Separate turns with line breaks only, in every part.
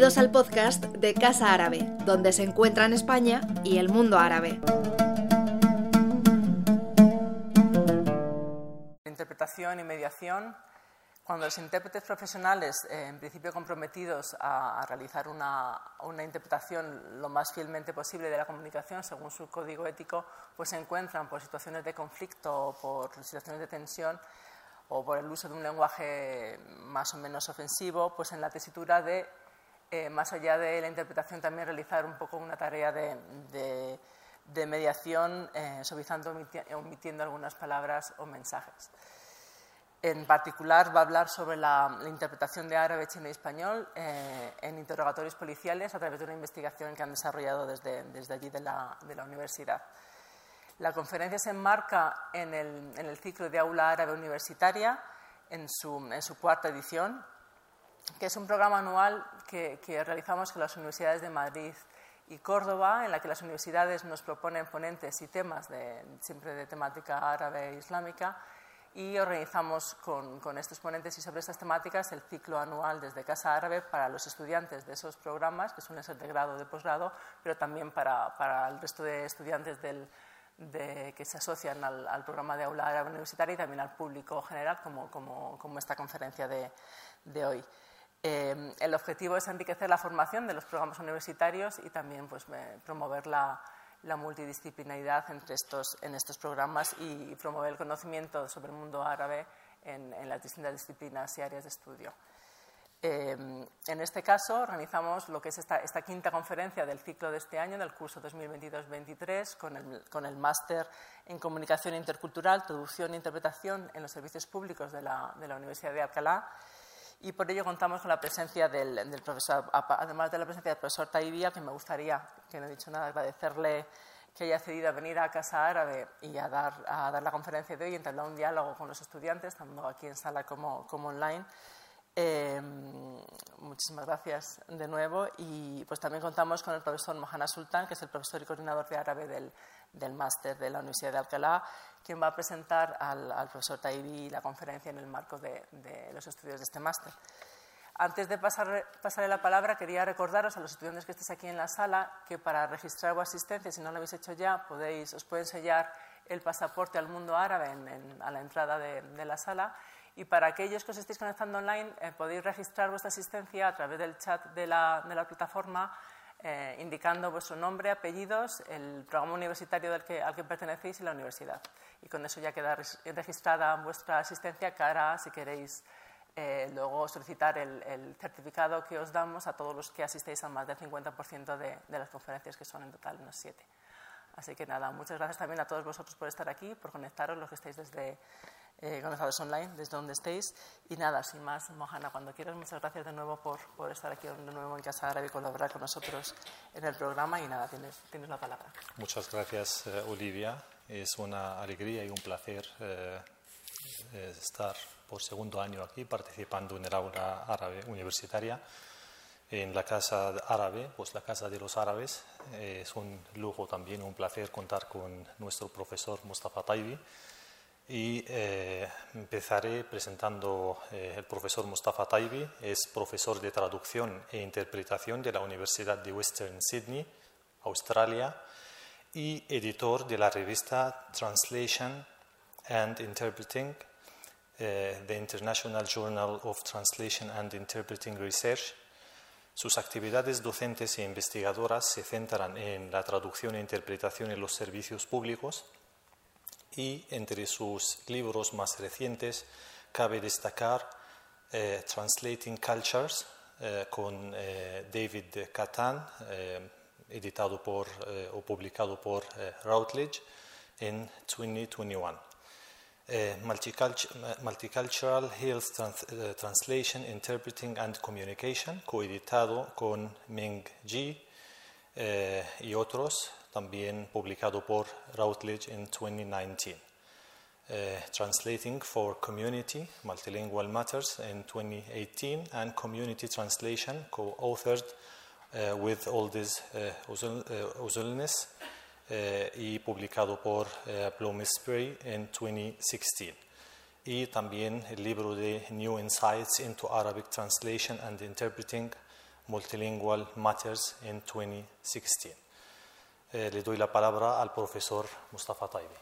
Bienvenidos al podcast de Casa Árabe, donde se encuentran España y el mundo árabe.
Interpretación y mediación. Cuando los intérpretes profesionales, eh, en principio comprometidos a, realizar una, una, interpretación lo más fielmente posible de la comunicación según su código ético, pues se encuentran por situaciones de conflicto por situaciones de tensión, o por el uso de un lenguaje más o menos ofensivo, pues en la tesitura de, eh, más allá de la interpretación, también realizar un poco una tarea de, mediación, eh, omitiendo algunas palabras o mensajes. En particular, va a hablar sobre la, interpretación de árabe, chino y español eh, en interrogatorios policiales a través de una investigación que han desarrollado desde, allí de la universidad. La conferencia se enmarca en el, ciclo de Aula Árabe Universitaria, en su, cuarta edición, que es un programa anual que, realizamos con las universidades de Madrid y Córdoba, en la que las universidades nos proponen ponentes y temas siempre de temática árabe e islámica, y organizamos con, estos ponentes y sobre estas temáticas el ciclo anual desde Casa Árabe para los estudiantes de esos programas, que suelen ser de grado o de posgrado, pero también para el resto de estudiantes del, de, que se asocian al, programa de aula árabe universitaria y también al público general, como, como, esta conferencia de hoy. Eh, el objetivo es enriquecer la formación de los programas universitarios y también pues, promover la, la multidisciplinaridad entre estos, en estos programas y, promover el conocimiento sobre el mundo árabe en, las distintas disciplinas y áreas de estudio. Em, en este caso, organizamos lo que es esta, quinta conferencia del ciclo de este año, del curso 2022-23, con el, máster en Comunicación Intercultural, Traducción e Interpretación en los Servicios Públicos de la, Universidad de Alcalá. Y por ello contamos con la presencia del, profesor, además de la presencia del profesor Taibia, que me gustaría, que no he dicho nada, agradecerle que haya cedido a venir a Casa Árabe y a dar, a dar la conferencia de hoy y entablar un diálogo con los estudiantes, tanto aquí en sala como, como online. Em, muchísimas gracias de nuevo y pues también contamos con el profesor Mohana Sultan, que es el profesor y coordinador de árabe del, del máster de la Universidad de Alcalá, quien va a presentar al, profesor Taibi la conferencia en el marco de, los estudios de este máster. Antes de pasar, pasarle la palabra, quería recordaros a los estudiantes que estéis aquí en la sala que para registrar vuestra asistencia, si no lo habéis hecho ya, podéis, os pueden sellar el pasaporte al mundo árabe en, a la entrada de, de la sala y para aquellos que os estéis conectando online, eh, podéis registrar vuestra asistencia a través del chat de la, plataforma, eh, indicando vuestro nombre, apellidos, el programa universitario del que, al que pertenecéis y la universidad. Y con eso ya queda registrada vuestra asistencia cara si queréis eh, luego solicitar el, certificado que os damos a todos los que asistéis a más del 50% de, las conferencias, que son en total unos siete. Así que nada, muchas gracias también a todos vosotros por estar aquí, por conectaros, los que estáis desde eh, online, desde donde estéis. Y nada, sin más, Mohana, cuando quieras, muchas gracias de nuevo por, por estar aquí de nuevo en Casa Árabe y colaborar con nosotros en el programa. Y nada, tienes, tienes la palabra.
Muchas gracias, eh, Olivia. Es una alegría y un placer eh, eh, estar por segundo año aquí participando en el aula árabe universitaria en la Casa Árabe, pues la Casa de los Árabes. es un lujo también, un placer contar con nuestro profesor Mustafa Taibi y eh, empezaré presentando eh, el profesor Mustafa Taibi, es profesor de traducción e interpretación de la Universidad de Western Sydney, Australia, y editor de la revista Translation and Interpreting, eh, the International Journal of Translation and Interpreting Research. Sus actividades docentes e investigadoras se centran en la traducción e interpretación en los servicios públicos, y entre sus libros más recientes cabe destacar eh, Translating Cultures eh, con eh, David Catan, editado por o publicado por Routledge en 2021. Multicultural Health Translation, Interpreting and Communication, coeditado con Ming Ji y otros, también publicado por Routledge en 2019. Uh, translating for Community, Multilingual Matters in 2018, and Community Translation, co-authored uh, with Aldis uh, uh, y publicado por Bloomsbury en 2016. Y también el libro de New Insights into Arabic Translation and Interpreting Multilingual Matters in 2016. Eh, le doy la palabra al profesor Mustafa Taibi.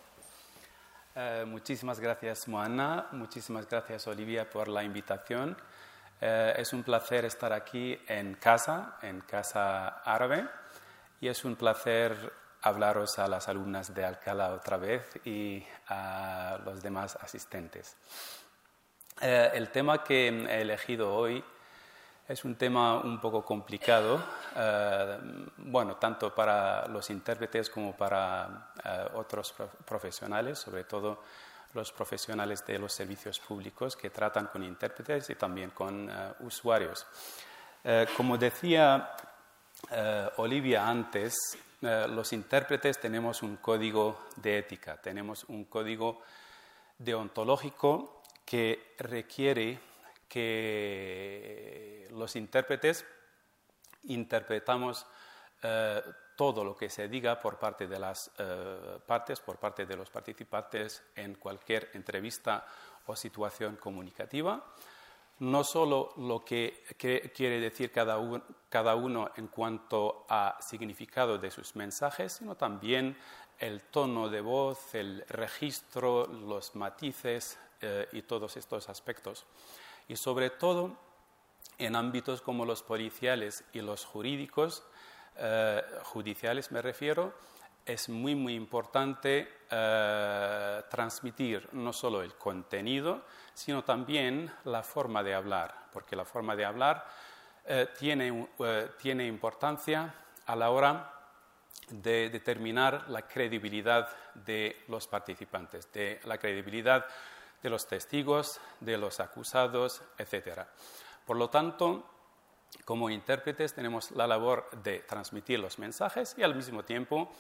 Eh, muchísimas gracias, Moana. Muchísimas gracias, Olivia, por la invitación. Eh, es un placer estar aquí en casa, en Casa Árabe, y es un placer hablaros a las alumnas de Alcalá otra vez y a los demás asistentes. el tema que he elegido hoy es un tema un poco complicado, eh, bueno, tanto para los intérpretes como para eh, otros profesionales, sobre todo los profesionales de los servicios públicos que tratan con intérpretes y también con eh, usuarios. como decía Olivia antes, los intérpretes tenemos un código de ética, tenemos un código deontológico que requiere que los intérpretes interpretamos eh, todo lo que se diga por parte de las eh, partes, por parte de los participantes en cualquier entrevista o situación comunicativa. No solo lo que, quiere decir cada, cada uno en cuanto a significado de sus mensajes, sino también el tono de voz, el registro, los matices eh, y todos estos aspectos y sobre todo en ámbitos como los policiales y los jurídicos, eh, judiciales me refiero, es muy, muy importante eh, transmitir no solo el contenido, sino también la forma de hablar, porque la forma de hablar eh, tiene, tiene importancia a la hora de determinar la credibilidad de los participantes, de la credibilidad de los testigos, de los acusados, etc. Por lo tanto, como intérpretes tenemos la labor de transmitir los mensajes y al mismo tiempo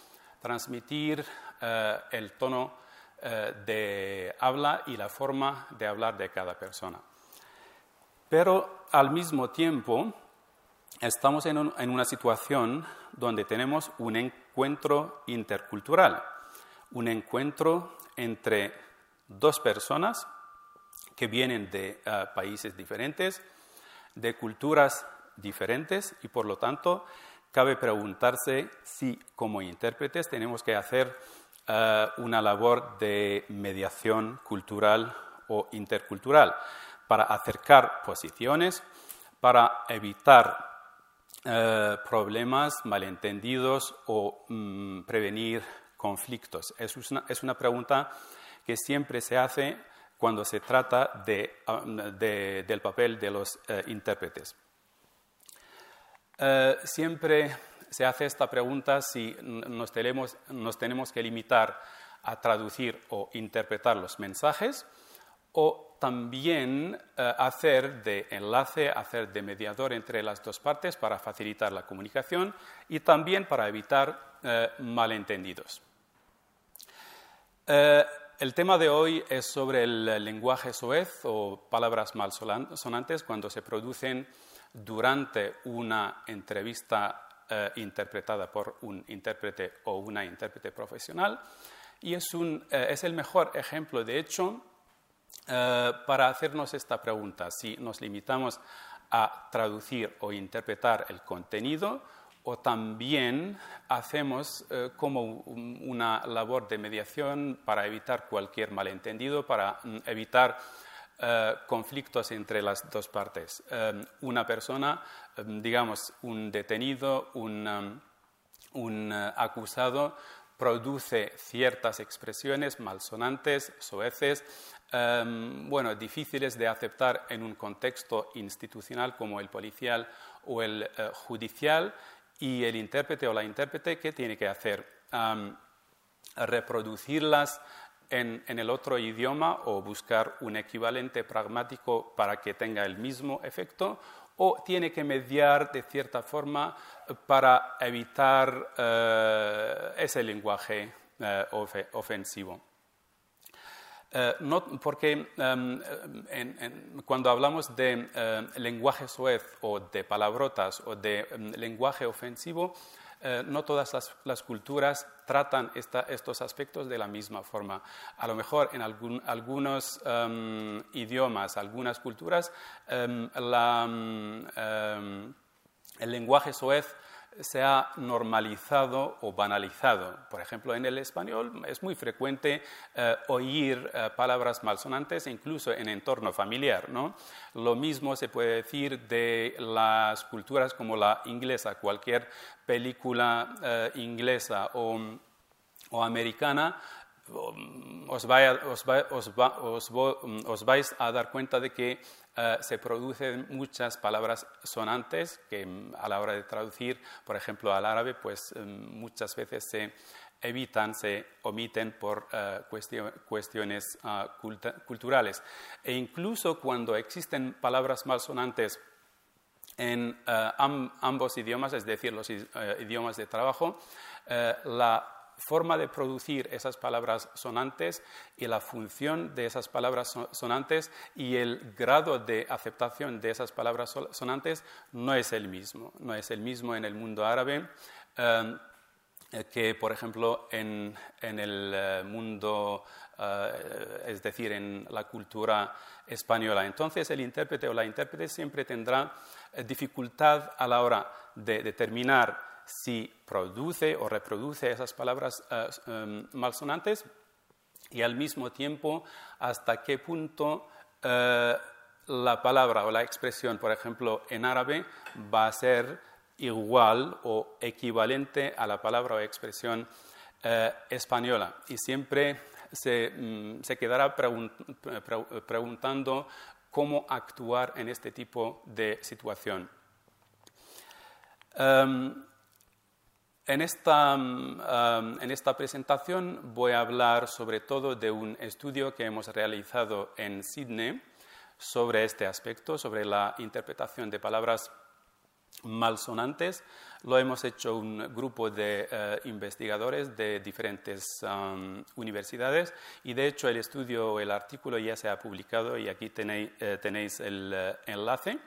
transmitir eh, el tono eh, de habla y la forma de hablar de cada persona. Pero al mismo tiempo estamos en, una situación donde tenemos un encuentro intercultural, un encuentro entre dos personas que vienen de eh, países diferentes, de culturas diferentes y por lo tanto cabe preguntarse si como intérpretes tenemos que hacer eh, una labor de mediación cultural o intercultural para acercar posiciones, para evitar eh, problemas, malentendidos o mm, prevenir conflictos. Es es una pregunta que siempre se hace cuando se trata ah, del papel de los eh, intérpretes. Eh, siempre se hace esta pregunta si nos tenemos, nos tenemos que limitar a traducir o interpretar los mensajes o también eh, hacer de enlace, hacer de mediador entre las dos partes para facilitar la comunicación y también para evitar malentendidos. El tema de hoy es sobre el lenguaje soez o palabras malsonantes cuando se producen durante una entrevista eh, interpretada por un intérprete o una intérprete profesional. Y es, eh, el mejor ejemplo, de hecho, eh, para hacernos esta pregunta. Si nos limitamos a traducir o interpretar el contenido o también hacemos eh, como una labor de mediación para evitar cualquier malentendido, para mm, evitar eh, conflictos entre las dos partes. Eh, una persona, digamos, un detenido, un, un acusado, produce ciertas expresiones malsonantes, soeces, bueno, difíciles de aceptar en un contexto institucional como el policial o el judicial y el intérprete o la intérprete, ¿qué tiene que hacer? reproducirlas en, el otro idioma o buscar un equivalente pragmático para que tenga el mismo efecto o tiene que mediar de cierta forma para evitar eh, ese lenguaje eh, ofensivo. Eh, porque em, cuando hablamos de eh, lenguaje suez o de palabrotas o de em, lenguaje ofensivo, eh, no todas las, culturas tratan estos aspectos de la misma forma. A lo mejor en algunos em, idiomas, algunas culturas, el lenguaje soez se ha normalizado o banalizado. Por ejemplo, en el español es muy frecuente eh, oír eh, palabras malsonantes incluso en entorno familiar. ¿no? Lo mismo se puede decir de las culturas como la inglesa. Cualquier película eh, inglesa o, o americana os, os, vais a dar cuenta de que eh, se producen muchas palabras sonantes que mm, a la hora de traducir, por ejemplo, al árabe, pues mm, muchas veces se evitan, se omiten por eh, cuestiones ah, culturales. E incluso cuando existen palabras malsonantes en eh, ambos idiomas, es decir, los idiomas de trabajo, la forma de producir esas palabras sonantes y la función de esas palabras sonantes y el grado de aceptación de esas palabras sonantes no es el mismo. No es el mismo en el mundo árabe em, que, por ejemplo, en, el eh, mundo, eh, es decir, en la cultura española. Entonces, el intérprete o la intérprete siempre tendrá eh, dificultad a la hora de determinar si produce o reproduce esas palabras eh, em, malsonantes y al mismo tiempo hasta qué punto eh, la palabra o la expresión, por ejemplo, en árabe va a ser igual o equivalente a la palabra o expresión eh, española. Y siempre se, mm, quedará preguntando cómo actuar en este tipo de situación. Em, en esta, mm, en esta, presentación voy a hablar sobre todo de un estudio que hemos realizado en Sydney sobre este aspecto, sobre la interpretación de palabras malsonantes. Lo hemos hecho un grupo de eh, investigadores de diferentes universidades y de hecho el estudio, el artículo ya se ha publicado y aquí tenéis, eh, el eh, enlace.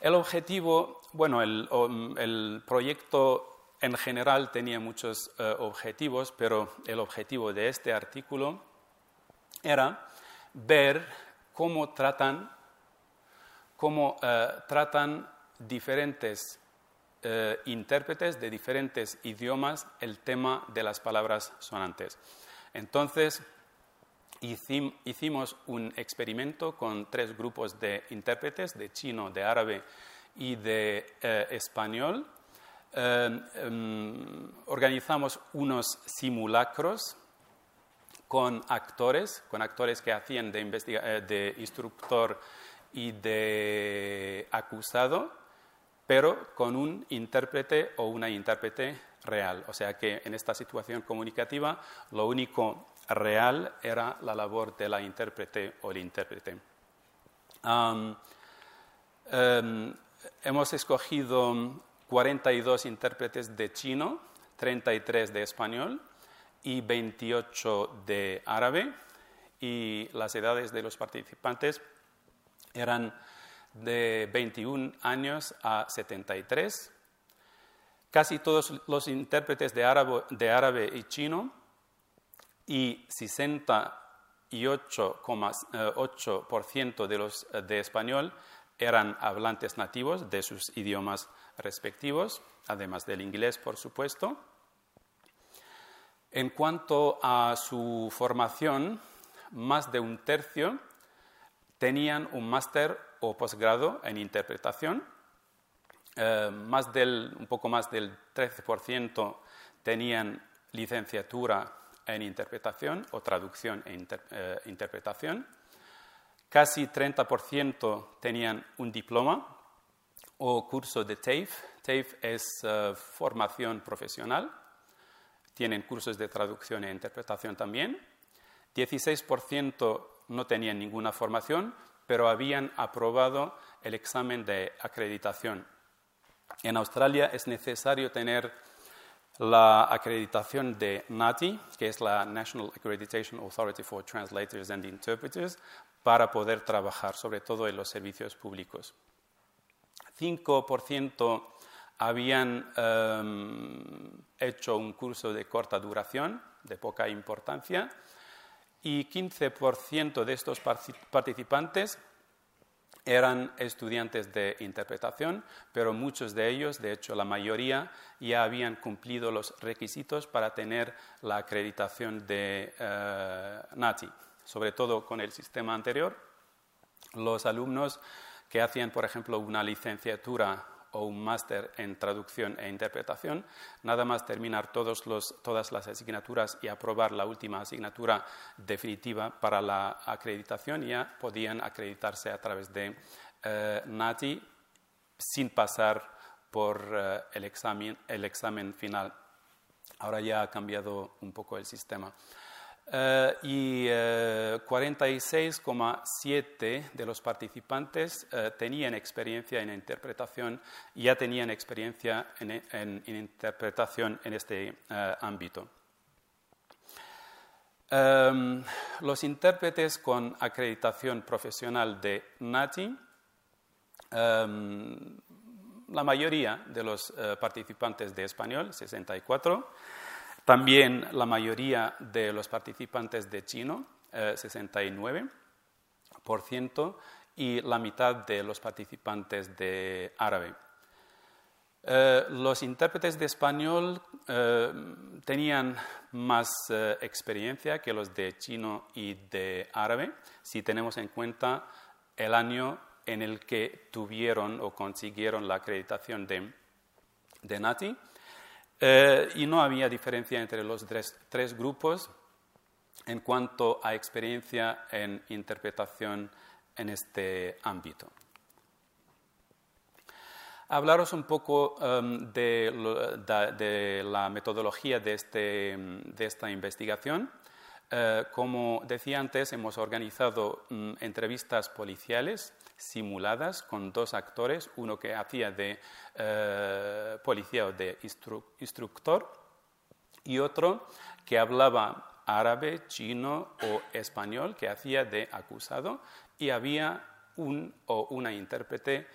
El objetivo, bueno, el, proyecto en general tenía muchos eh, objetivos, pero el objetivo de este artículo era ver cómo tratan, cómo, eh, tratan diferentes eh, intérpretes de diferentes idiomas el tema de las palabras sonantes. Entonces, hicimos un experimento con tres grupos de intérpretes, de chino, de árabe y de eh, español. Em, em, organizamos unos simulacros con actores, con actores que hacían de, eh, de instructor y de acusado, pero con un intérprete o una intérprete real. O sea que en esta situación comunicativa lo único real era la labor de la intérprete o el intérprete. Em, hemos escogido 42 intérpretes de chino, 33 de español y 28 de árabe y las edades de los participantes eran de 21 años a 73. Casi todos los intérpretes de árabe y chino y 68,8% de los de español eran hablantes nativos de sus idiomas respectivos, además del inglés, por supuesto. En cuanto a su formación, más de un tercio tenían un máster o posgrado en interpretación, eh, más del, un poco más del 13% tenían licenciatura en interpretación o traducción e interpretación. Casi 30% tenían un diploma o curso de TAFE. TAFE es eh, formación profesional. Tienen cursos de traducción e interpretación también. 16% no tenían ninguna formación, pero habían aprobado el examen de acreditación. En Australia es necesario tener la acreditación de NATI, que es la National Accreditation Authority for Translators and Interpreters, para poder trabajar, sobre todo en los servicios públicos. 5% habían em, hecho un curso de corta duración, de poca importancia, y 15% de estos participantes eran estudiantes de interpretación, pero muchos de ellos, de hecho la mayoría, ya habían cumplido los requisitos para tener la acreditación de eh, NATI, sobre todo con el sistema anterior. Los alumnos que hacían, por ejemplo, una licenciatura o un máster en traducción e interpretación, nada más terminar todos todas las asignaturas y aprobar la última asignatura definitiva para la acreditación, ya podían acreditarse a través de eh, NATI sin pasar por eh, el, examen, el examen final. Ahora ya ha cambiado un poco el sistema. Eh, y 46,7 eh, de los participantes eh, tenían experiencia en interpretación, ya tenían experiencia en, interpretación en este ámbito. Em, los intérpretes con acreditación profesional de NATI, em, la mayoría de los participantes de español, 64, también la mayoría de los participantes de chino, 69%, eh, y la mitad de los participantes de árabe. Eh, los intérpretes de español eh, tenían más experiencia que los de chino y de árabe, si tenemos en cuenta el año en el que tuvieron o consiguieron la acreditación de, de NATI. Eh, y no había diferencia entre los tres, grupos en cuanto a experiencia en interpretación en este ámbito. Hablaros un poco em, de, la metodología de, este, de esta investigación. Eh, como decía antes, hemos organizado mm, entrevistas policiales simuladas con dos actores, uno que hacía de eh, policía o de instructor y otro que hablaba árabe, chino o español, que hacía de acusado, y había un o una intérprete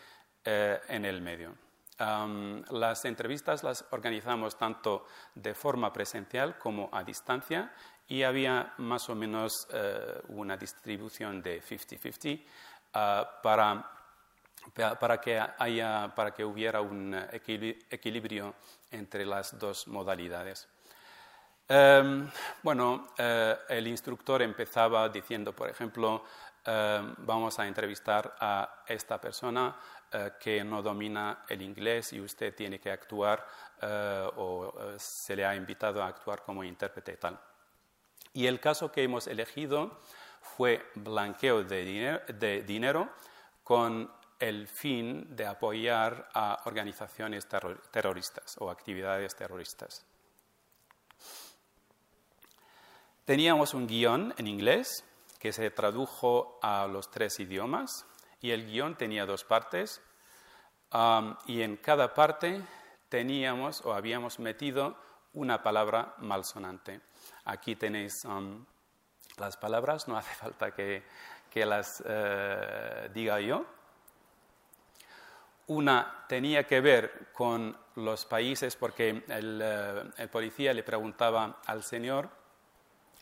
eh, en el medio. las entrevistas las organizamos tanto de forma presencial como a distancia y había más o menos eh, una distribución de 50-50 ah, para, para, que haya, para que hubiera un equilibrio entre las dos modalidades. Em, bueno, eh, el instructor empezaba diciendo, por ejemplo, em, vamos a entrevistar a esta persona eh, que no domina el inglés y usted tiene que actuar o se le ha invitado a actuar como intérprete y tal. Y el caso que hemos elegido fue blanqueo de dinero, con el fin de apoyar a organizaciones terroristas o actividades terroristas. Teníamos un guion en inglés que se tradujo a los tres idiomas y el guion tenía dos partes y en cada parte teníamos o habíamos metido una palabra malsonante. Aquí tenéis um, las palabras, no hace falta que, las eh, diga yo. Una tenía que ver con los países, porque el, eh, policía le preguntaba al señor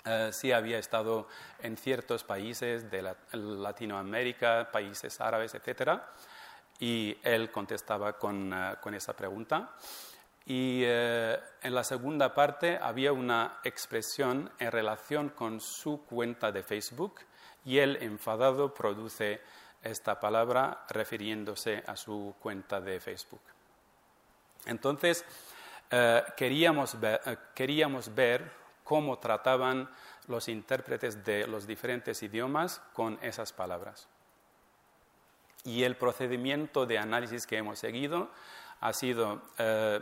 eh, si había estado en ciertos países de Latinoamérica, países árabes, etc. Y él contestaba con, con esa pregunta. Y eh, en la segunda parte había una expresión en relación con su cuenta de Facebook y él enfadado produce esta palabra refiriéndose a su cuenta de Facebook. Entonces, eh, queríamos, ver, eh, queríamos ver cómo trataban los intérpretes de los diferentes idiomas con esas palabras. Y el procedimiento de análisis que hemos seguido ha sido, eh,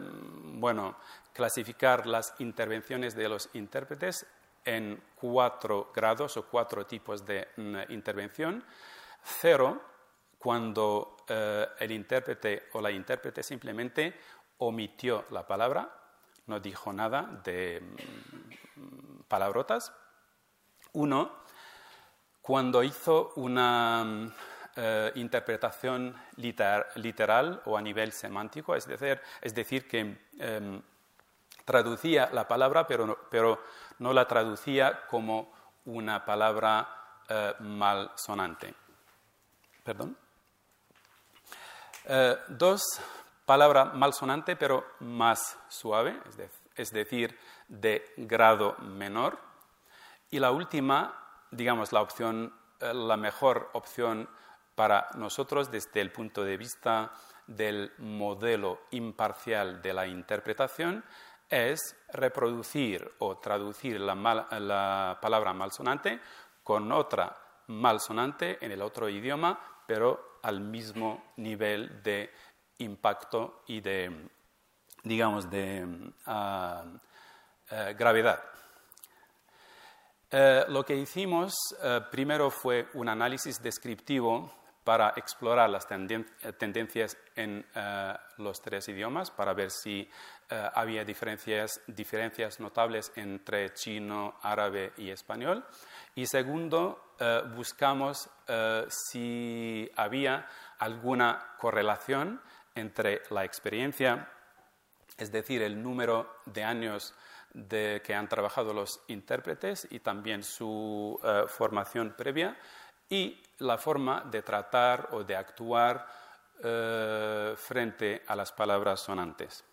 bueno, clasificar las intervenciones de los intérpretes en cuatro grados o cuatro tipos de mm, intervención. Cero, cuando eh, el intérprete o la intérprete simplemente omitió la palabra, no dijo nada de mm, palabrotas. Uno, cuando hizo una mm, eh, interpretación literal o a nivel semántico, es decir, es decir que em, traducía la palabra, pero, pero, no la traducía como una palabra eh, malsonante. ¿Perdón? Eh, dos, palabra malsonante pero más suave, es, decir, de grado menor. Y la última, digamos, la opción, eh, la mejor opción para nosotros desde el punto de vista del modelo imparcial de la interpretación es reproducir o traducir la, la palabra malsonante con otra malsonante en el otro idioma, pero al mismo nivel de impacto y de, digamos, de ah, eh, gravedad. Eh, lo que hicimos eh, primero fue un análisis descriptivo para explorar las tendencias en los tres idiomas, para ver si había diferencias, notables entre chino, árabe y español. Y segundo, buscamos si había alguna correlación entre la experiencia, es decir, el número de años de que han trabajado los intérpretes y también su eh, formación previa y la forma de tratar o de actuar eh, frente a las palabras sonantes.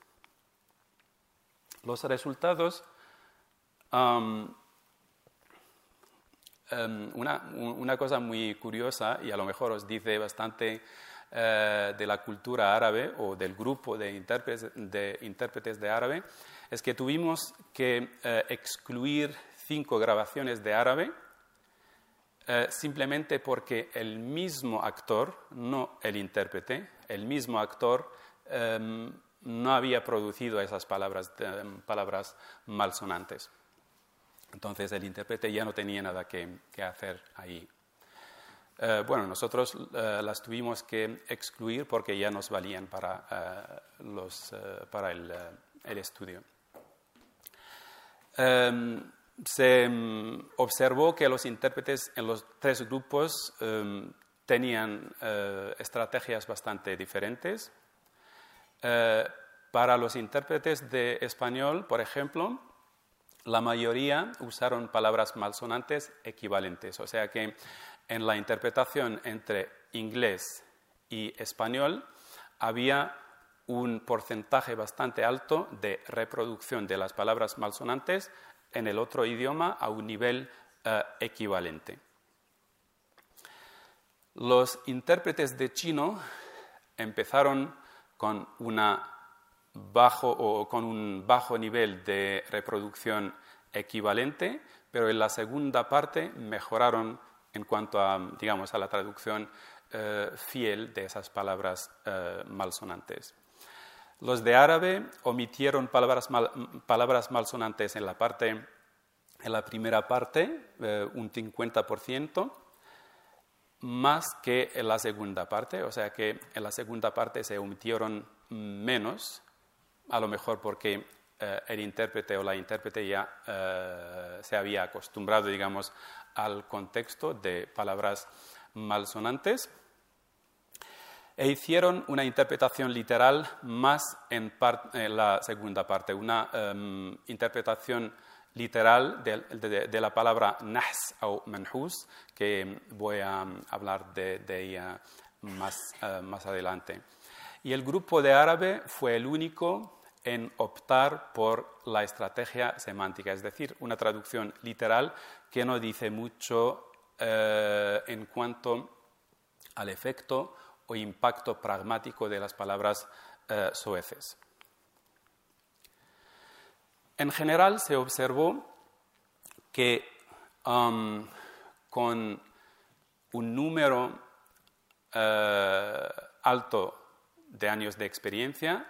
Los resultados, una, una, cosa muy curiosa y a lo mejor os dice bastante eh, de la cultura árabe o del grupo de intérpretes de, intérpretes de árabe es que tuvimos que eh, excluir cinco grabaciones de árabe eh, simplemente porque el mismo actor, no el intérprete, el mismo actor em, no había producido esas palabras, palabras malsonantes. Entonces el intérprete ya no tenía nada que hacer ahí. Eh, bueno, nosotros eh, las tuvimos que excluir porque ya nos valían para, los, para el, el, estudio. Em, se mm, observó que los intérpretes en los tres grupos em, tenían estrategias bastante diferentes. para los intérpretes de español, por ejemplo, la mayoría usaron palabras malsonantes equivalentes, o sea que en la interpretación entre inglés y español había un porcentaje bastante alto de reproducción de las palabras malsonantes en el otro idioma a un nivel eh, equivalente. Los intérpretes de chino empezaron con, un bajo nivel de reproducción equivalente, pero en la segunda parte mejoraron en cuanto a, digamos, a la traducción eh, fiel de esas palabras eh, malsonantes. Los de árabe omitieron palabras, palabras malsonantes en la, parte, en la primera parte, eh, un 50%, más que en la segunda parte, o sea que en la segunda parte se omitieron menos, a lo mejor porque el intérprete o la intérprete ya se había acostumbrado, digamos, al contexto de palabras malsonantes e hicieron una interpretación literal más en, la segunda parte, una em, interpretación literal de, la palabra nahs o manhus, que voy a hablar de, ella más, eh, más adelante. Y el grupo de árabe fue el único en optar por la estrategia semántica, es decir, una traducción literal que no dice mucho eh, en cuanto al efecto o impacto pragmático de las palabras eh, soeces. En general se observó que um, con un número eh, alto de años de experiencia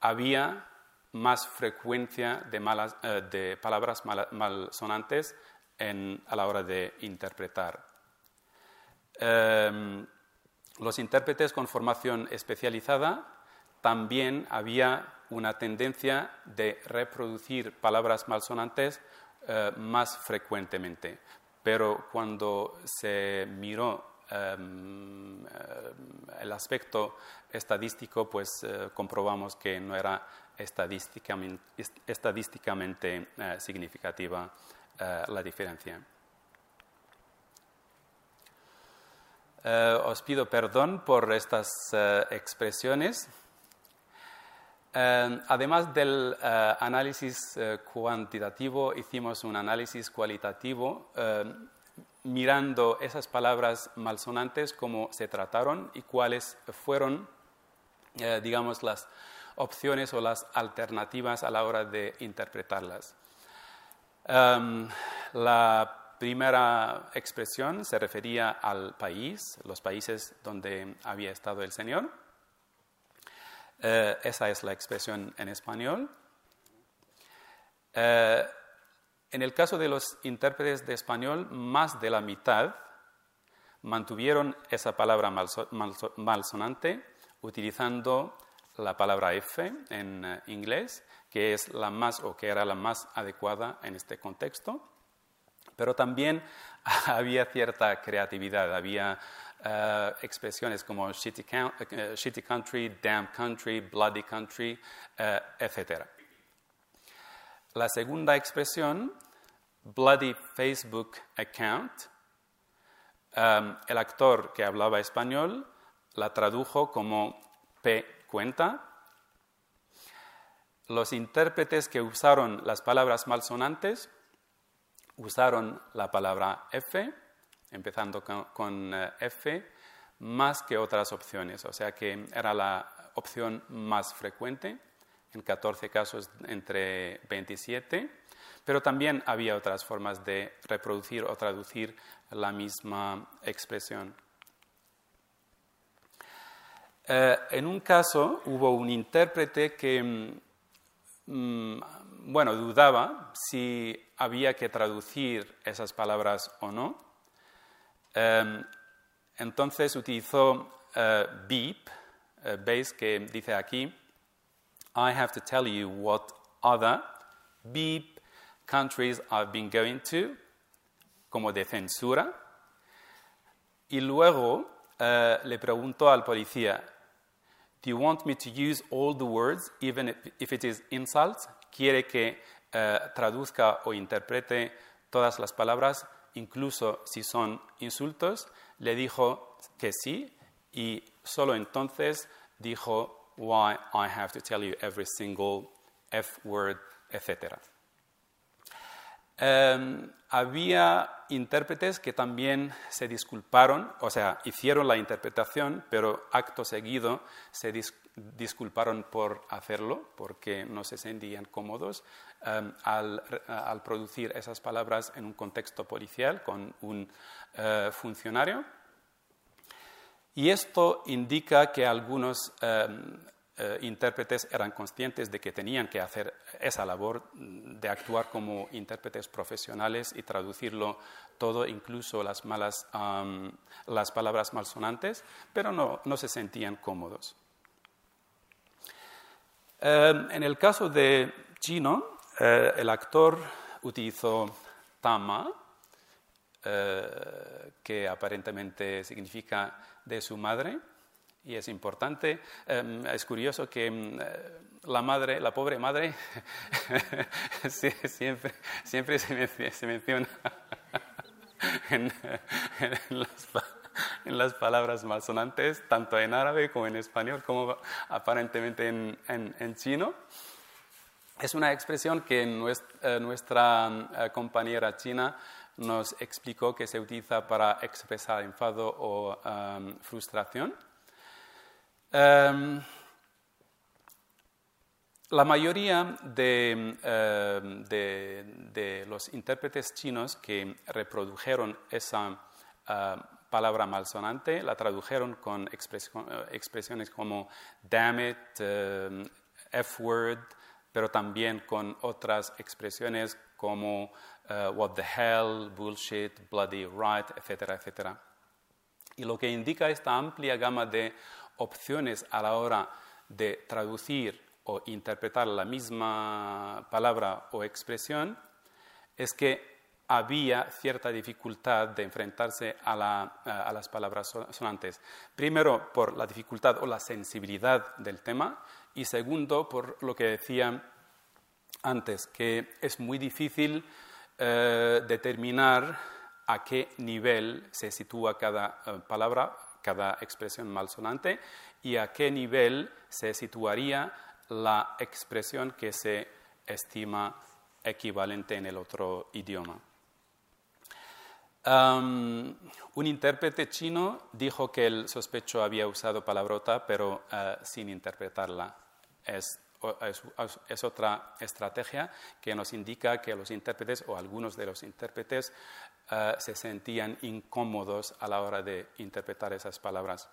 había más frecuencia de, palabras malsonantes a la hora de interpretar. Em, los intérpretes con formación especializada también había una tendencia de reproducir palabras malsonantes eh, más frecuentemente, pero cuando se miró em, el aspecto estadístico, pues eh, comprobamos que no era estadísticamente, eh, significativa eh, la diferencia. Eh, os pido perdón por estas eh, expresiones. Eh, además del análisis cuantitativo, hicimos un análisis cualitativo mirando esas palabras malsonantes, cómo se trataron y cuáles fueron, digamos, las opciones o las alternativas a la hora de interpretarlas. la primera expresión se refería al país, los países donde había estado el Señor. Eh, esa es la expresión en español. Eh, en el caso de los intérpretes de español, más de la mitad mantuvieron esa palabra malsonante utilizando la palabra F en eh, inglés, que es la más o que era la más adecuada en este contexto pero también había cierta creatividad, había eh, expresiones como eh, shitty, country, damn country, bloody country, uh, etc. La segunda expresión, bloody Facebook account, el actor que hablaba español la tradujo como P cuenta. Los intérpretes que usaron las palabras malsonantes usaron la palabra F, empezando con, eh, F, más que otras opciones. O sea que era la opción más frecuente, en 14 casos entre 27, pero también había otras formas de reproducir o traducir la misma expresión. Eh, en un caso hubo un intérprete que mm, bueno, dudaba si había que traducir esas palabras o no. Em, entonces utilizó uh, beep, uh, veis que dice aquí, I have to tell you what other beep countries I've been going to, como de censura. Y luego uh, le preguntó al policía, Do you want me to use all the words, even if, if it is insults? Quiere que eh, traduzca o interprete todas las palabras, incluso si son insultos, le dijo que sí y solo entonces dijo, why I have to tell you every single F word, etc. Em, había intérpretes que también se disculparon, o sea, hicieron la interpretación, pero acto seguido se disculparon por hacerlo, porque no se sentían cómodos em, al, producir esas palabras en un contexto policial con un eh, funcionario. Y esto indica que algunos em, eh, intérpretes eran conscientes de que tenían que hacer esa labor de actuar como intérpretes profesionales y traducirlo todo, incluso las, malas, las palabras malsonantes, pero no, no se sentían cómodos. Em, en el caso de chino, eh, el actor utilizó tama, eh, que aparentemente significa de su madre, y es importante. Em, es curioso que em, la madre, la pobre madre, siempre, siempre se, menciona en, las, palabras malsonantes, tanto en árabe como en español, como aparentemente en, chino. Es una expresión que nuestra, eh, nuestra eh, compañera china nos explicó que se utiliza para expresar enfado o em, frustración. Em, la mayoría em, de, los intérpretes chinos que reprodujeron esa ah, palabra malsonante la tradujeron con expresiones como damn it, em, F-word, pero también con otras expresiones como uh, what the hell, bullshit, bloody right, etcétera, etcétera. Y lo que indica esta amplia gama de opciones a la hora de traducir o interpretar la misma palabra o expresión es que había cierta dificultad de enfrentarse a, las palabras sonantes. Primero, por la dificultad o la sensibilidad del tema y segundo, por lo que decía antes, que es muy difícil eh, determinar a qué nivel se sitúa cada eh, palabra, cada expresión malsonante y a qué nivel se situaría la expresión que se estima equivalente en el otro idioma. Un intérprete chino dijo que el sospecho había usado palabrota, pero eh, sin interpretarla. Es, es, otra estrategia que nos indica que los intérpretes o algunos de los intérpretes eh, se sentían incómodos a la hora de interpretar esas palabras.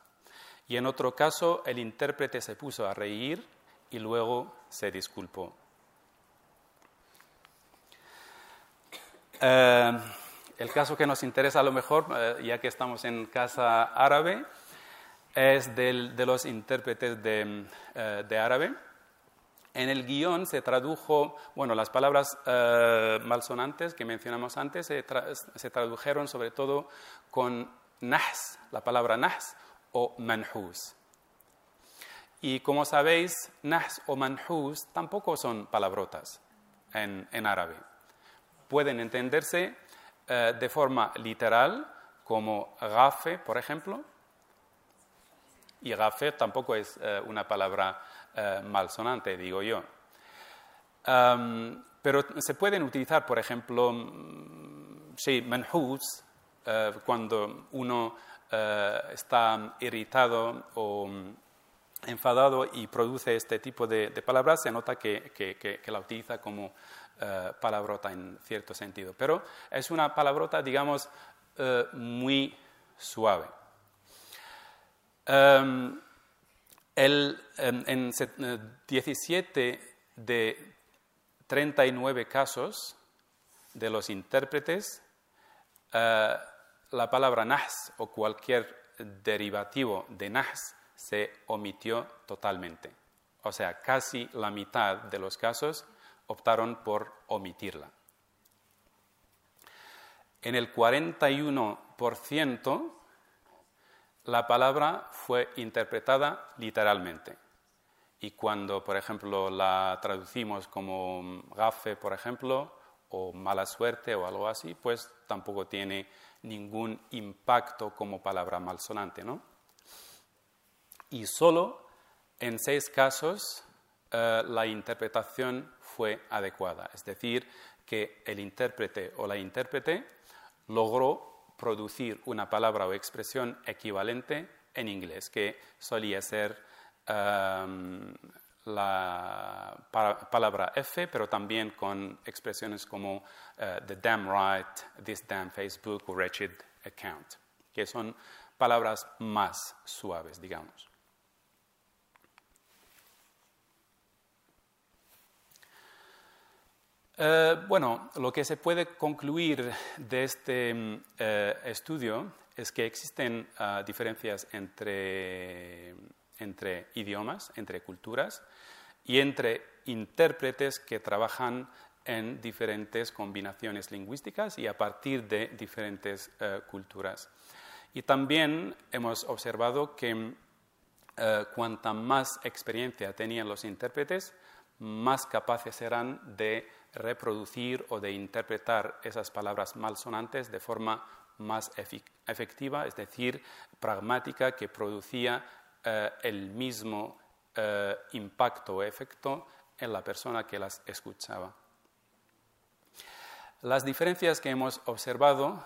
Y en otro caso, el intérprete se puso a reír y luego se disculpó. Eh, el caso que nos interesa a lo mejor, eh, ya que estamos en casa árabe, es de los intérpretes de, eh, de, árabe. En el guion se tradujo, bueno, las palabras malsonantes que mencionamos antes se, se, tradujeron sobre todo con nahs, la palabra nahs o manhus. Y como sabéis, nahs o manhus tampoco son palabrotas en, en árabe pueden entenderse eh, de forma literal como gafe, por ejemplo, y gafe tampoco es eh, una palabra eh, malsonante, digo yo. pero se pueden utilizar, por ejemplo, mm, sí, menhus, cuando uno está irritado o mm, enfadado y produce este tipo de, palabras, se nota que, que la utiliza como eh, palabrota en cierto sentido, pero es una palabrota, digamos, eh, muy suave. Em, el, en, 17 eh, de 39 casos de los intérpretes, la palabra nahs o cualquier derivativo de nahs se omitió totalmente. O sea, casi la mitad de los casos optaron por omitirla. En el 41% la palabra fue interpretada literalmente. Y cuando, por ejemplo, la traducimos como gafe, por ejemplo, o mala suerte o algo así, pues tampoco tiene ningún impacto como palabra malsonante, ¿no? Y solo en seis casos eh, la interpretación fue adecuada, es decir, que el intérprete o la intérprete logró producir una palabra o expresión equivalente en inglés, que solía ser um, la palabra F, pero también con expresiones como uh, the damn right, this damn Facebook wretched account, que son palabras más suaves, digamos. Eh, bueno, lo que se puede concluir de este mm, eh, estudio es que existen ah, diferencias entre, entre idiomas, entre culturas y entre intérpretes que trabajan en diferentes combinaciones lingüísticas y a partir de diferentes eh, culturas. Y también hemos observado que cuanta más experiencia tenían los intérpretes, más capaces serán de reproducir o de interpretar esas palabras malsonantes de forma más efectiva, es decir, pragmática, que producía eh, el mismo eh, impacto o efecto en la persona que las escuchaba. Las diferencias que hemos observado,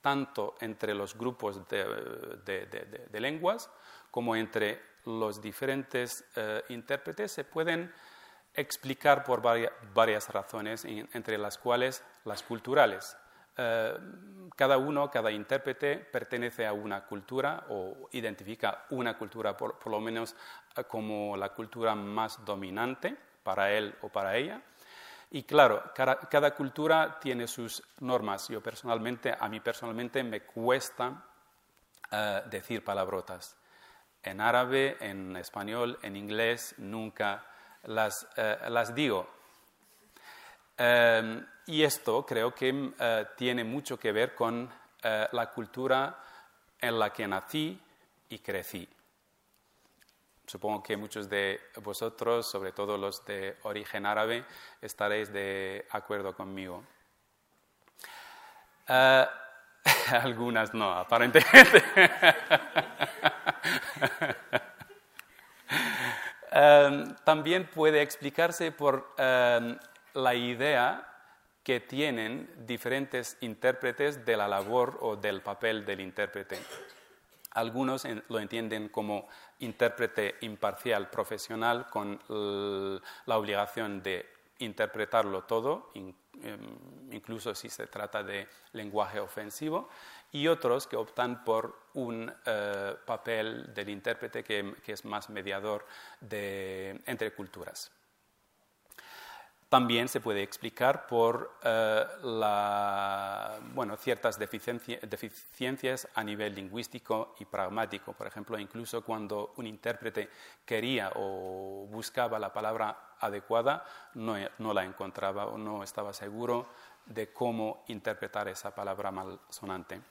tanto entre los grupos de, lenguas como entre los diferentes eh, intérpretes, se pueden explicar por varias, razones, entre las cuales las culturales. Eh, cada uno, cada intérprete pertenece a una cultura o identifica una cultura por, lo menos eh, como la cultura más dominante para él o para ella. Y claro, cada, cultura tiene sus normas. Yo personalmente, a mí personalmente me cuesta eh, decir palabrotas. En árabe, en español, en inglés, nunca las, eh, las digo. Em, y esto creo que eh, tiene mucho que ver con eh, la cultura en la que nací y crecí. Supongo que muchos de vosotros, sobre todo los de origen árabe, estaréis de acuerdo conmigo. Algunas no, aparentemente. Em, también puede explicarse por em, la idea que tienen diferentes intérpretes de la labor o del papel del intérprete. Algunos lo entienden como intérprete imparcial profesional con la obligación de interpretarlo todo, em, incluso si se trata de lenguaje ofensivo, y otros que optan por un eh, papel del intérprete que, es más mediador entre culturas. También se puede explicar por eh, ciertas deficiencias a nivel lingüístico y pragmático. Por ejemplo, incluso cuando un intérprete quería o buscaba la palabra adecuada, no, la encontraba o no estaba seguro de cómo interpretar esa palabra malsonante.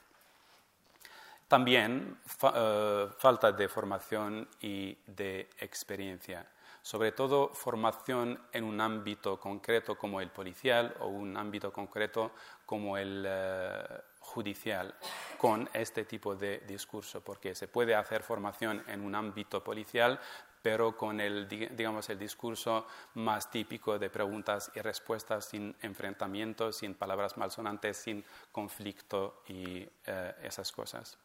También eh, falta de formación y de experiencia, sobre todo formación en un ámbito concreto como el policial o un ámbito concreto como el eh, judicial con este tipo de discurso, porque se puede hacer formación en un ámbito policial, pero con el, digamos, el discurso más típico de preguntas y respuestas sin enfrentamientos, sin palabras malsonantes, sin conflicto y eh, esas cosas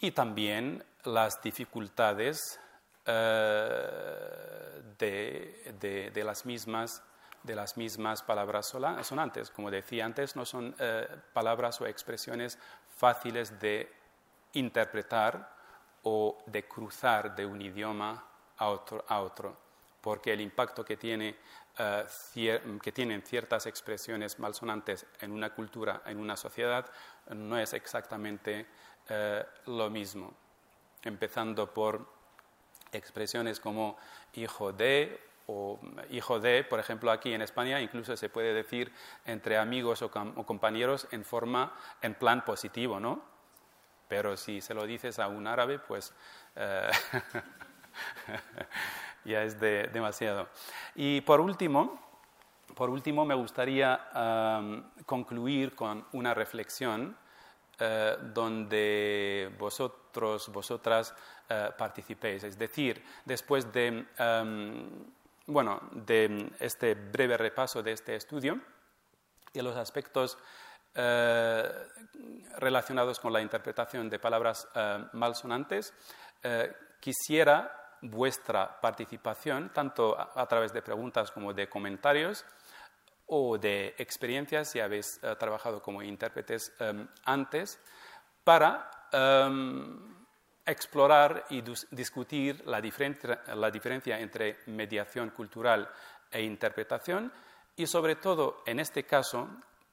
y también las dificultades eh, de, las mismas, de las mismas palabras sonantes. Como decía antes, no son eh, palabras o expresiones fáciles de interpretar o de cruzar de un idioma a otro, a otro porque el impacto que, tiene, eh, que tienen ciertas expresiones malsonantes en una cultura, en una sociedad, no es exactamente eh, lo mismo, empezando por expresiones como hijo de o hijo de, por ejemplo, aquí en España incluso se puede decir entre amigos o, compañeros en forma, en plan positivo, ¿no? Pero si se lo dices a un árabe, pues eh, ya es demasiado. Y por último, por último me gustaría concluir con una reflexión eh, donde vosotros, vosotras eh, participéis. Es decir, después de, em, bueno, de este breve repaso de este estudio y los aspectos eh, relacionados con la interpretación de palabras malsonantes, quisiera vuestra participación, tanto a través de preguntas como de comentarios, o de experiencias si habéis eh, trabajado como intérpretes em, antes para em, explorar y discutir la, diferencia entre mediación cultural e interpretación y sobre todo en este caso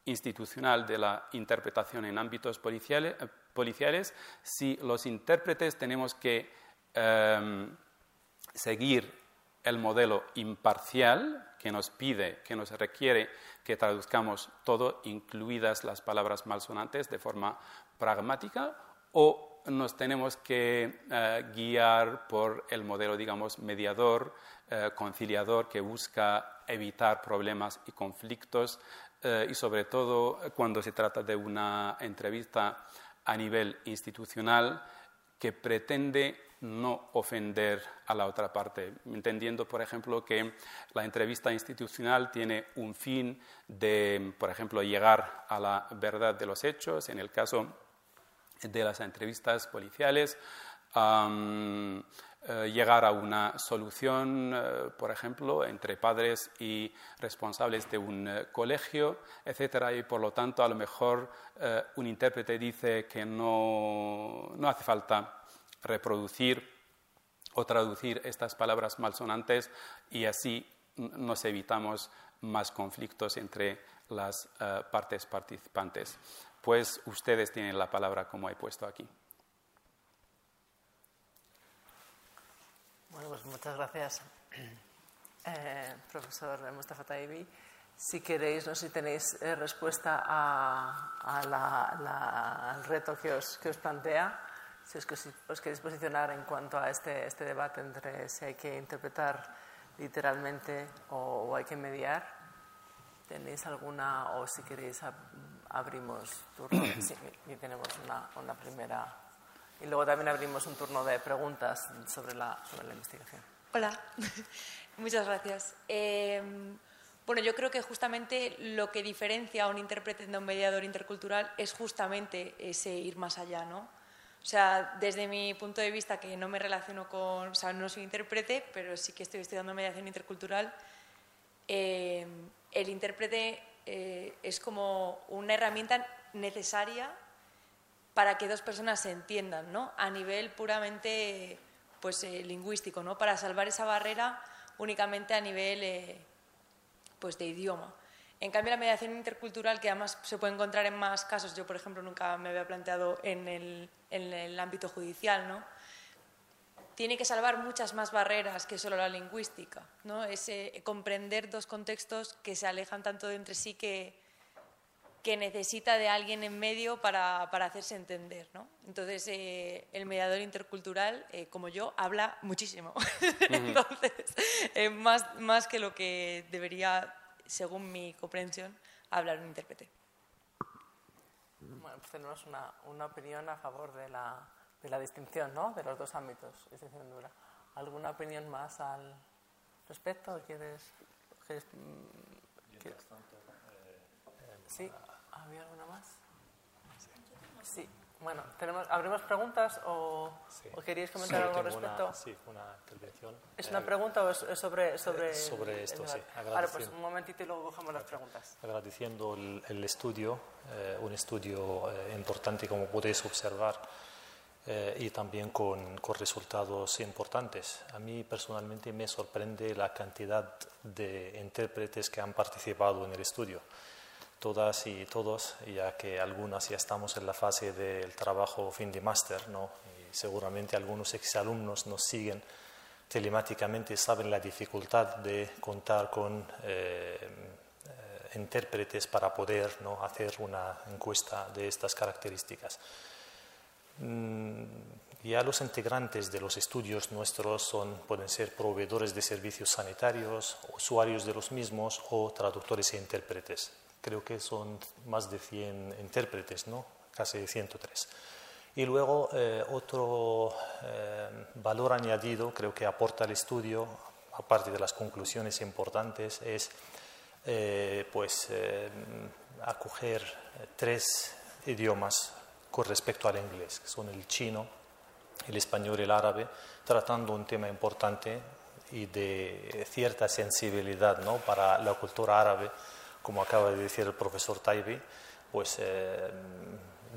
institucional de la interpretación en ámbitos policiales, policiales si los intérpretes tenemos que em, seguir el modelo imparcial que nos pide, que nos requiere que traduzcamos todo, incluidas las palabras malsonantes, de forma pragmática, o nos tenemos que eh, guiar por el modelo, digamos, mediador, eh, conciliador, que busca evitar problemas y conflictos, eh, y sobre todo cuando se trata de una entrevista a nivel institucional que pretende no ofender a la otra parte, entendiendo, por ejemplo, que la entrevista institucional tiene un fin de, por ejemplo, llegar a la verdad de los hechos, en el caso de las entrevistas policiales, eh, llegar a una solución, eh, por ejemplo, entre padres y responsables de un eh, colegio, etcétera, y por lo tanto, a lo mejor un intérprete dice que no, no hace falta reproducir o traducir estas palabras malsonantes y así nos evitamos más conflictos entre las eh, partes participantes. Pues ustedes tienen la palabra como he puesto aquí.
Bueno, pues muchas gracias, eh, profesor Mustafa Taibi. Si queréis, no sé si tenéis eh, respuesta al reto que os, que os plantea si os, os queréis posicionar en cuanto a este, este debate entre si hay que interpretar literalmente o, hay que mediar. ¿Tenéis alguna, o si queréis abrimos turno? Sí, y tenemos una, una, primera. Y luego también abrimos un turno de preguntas sobre la, sobre la investigación.
Hola, muchas gracias. Em, bueno, yo creo que justamente lo que diferencia a un intérprete de un mediador intercultural es justamente ese ir más allá, ¿no? O sea, desde mi punto de vista, que no me relaciono con, o sea, no soy intérprete, pero sí que estoy estudiando mediación intercultural, eh, el intérprete eh, es como una herramienta necesaria para que dos personas se entiendan, ¿no? A nivel puramente pues, eh, lingüístico, ¿no? Para salvar esa barrera únicamente a nivel pues, de idioma. En cambio, la mediación intercultural, que además se puede encontrar en más casos, yo, por ejemplo, nunca me había planteado en el, en el ámbito judicial, ¿no? tiene que salvar muchas más barreras que solo la lingüística, ¿no? Es comprender dos contextos que se alejan tanto de entre sí que, que necesita de alguien en medio para, para hacerse entender. ¿no? Entonces, eh, el mediador intercultural, eh, como yo, habla muchísimo. Entonces, eh, más, más que lo que debería, según mi comprensión, hablar un intérprete.
Bueno, pues tenemos una, una opinión a favor de la de la distinción ¿no? de los dos ámbitos, dura. ¿Alguna opinión más al respecto? ¿Quieres, quieres, quieres? ¿Sí? ¿Había alguna más? Sí. Bueno, ¿tenemos, ¿abrimos preguntas o, ¿o queríais comentar algo al respecto?
Una, sí, una intervención.
¿Es una pregunta o es, sobre,
sobre, sobre esto? Sí.
Vale, pues un momentito y luego cogemos las preguntas.
Agradeciendo el, estudio, eh, un estudio eh, importante como podéis observar eh, y también con, con, resultados importantes. A mí personalmente me sorprende la cantidad de intérpretes que han participado en el estudio. Todas y todos, ya que algunas ya estamos en la fase del trabajo fin de máster, ¿no? y seguramente algunos exalumnos nos siguen telemáticamente, saben la dificultad de contar con eh, intérpretes para poder ¿no? hacer una encuesta de estas características. Mm, ya los integrantes de los estudios nuestros son, pueden ser proveedores de servicios sanitarios, usuarios de los mismos o traductores e intérpretes. Creo que son más de 100 intérpretes, ¿no? casi 103. Y luego eh, otro eh, valor añadido, creo que aporta el estudio, aparte de las conclusiones importantes, es eh, pues, acoger tres idiomas con respecto al inglés, que son el chino, el español y el árabe, tratando un tema importante y de cierta sensibilidad ¿no? para la cultura árabe, como acaba de decir el profesor Taibi, pues eh,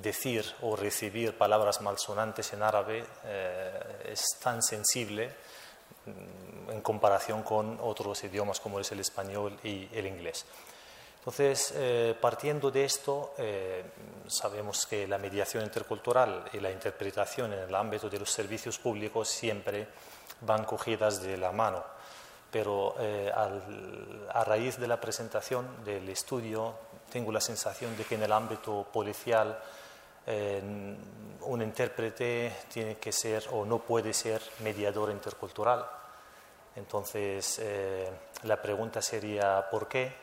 decir o recibir palabras malsonantes en árabe eh, es tan sensible mm, en comparación con otros idiomas como es el español y el inglés. Entonces, eh, partiendo de esto, sabemos que la mediación intercultural y la interpretación en el ámbito de los servicios públicos siempre van cogidas de la mano. Pero eh, a raíz de la presentación del estudio, tengo la sensación de que en el ámbito policial un intérprete tiene que ser o no puede ser mediador intercultural. Entonces, la pregunta sería, ¿por qué?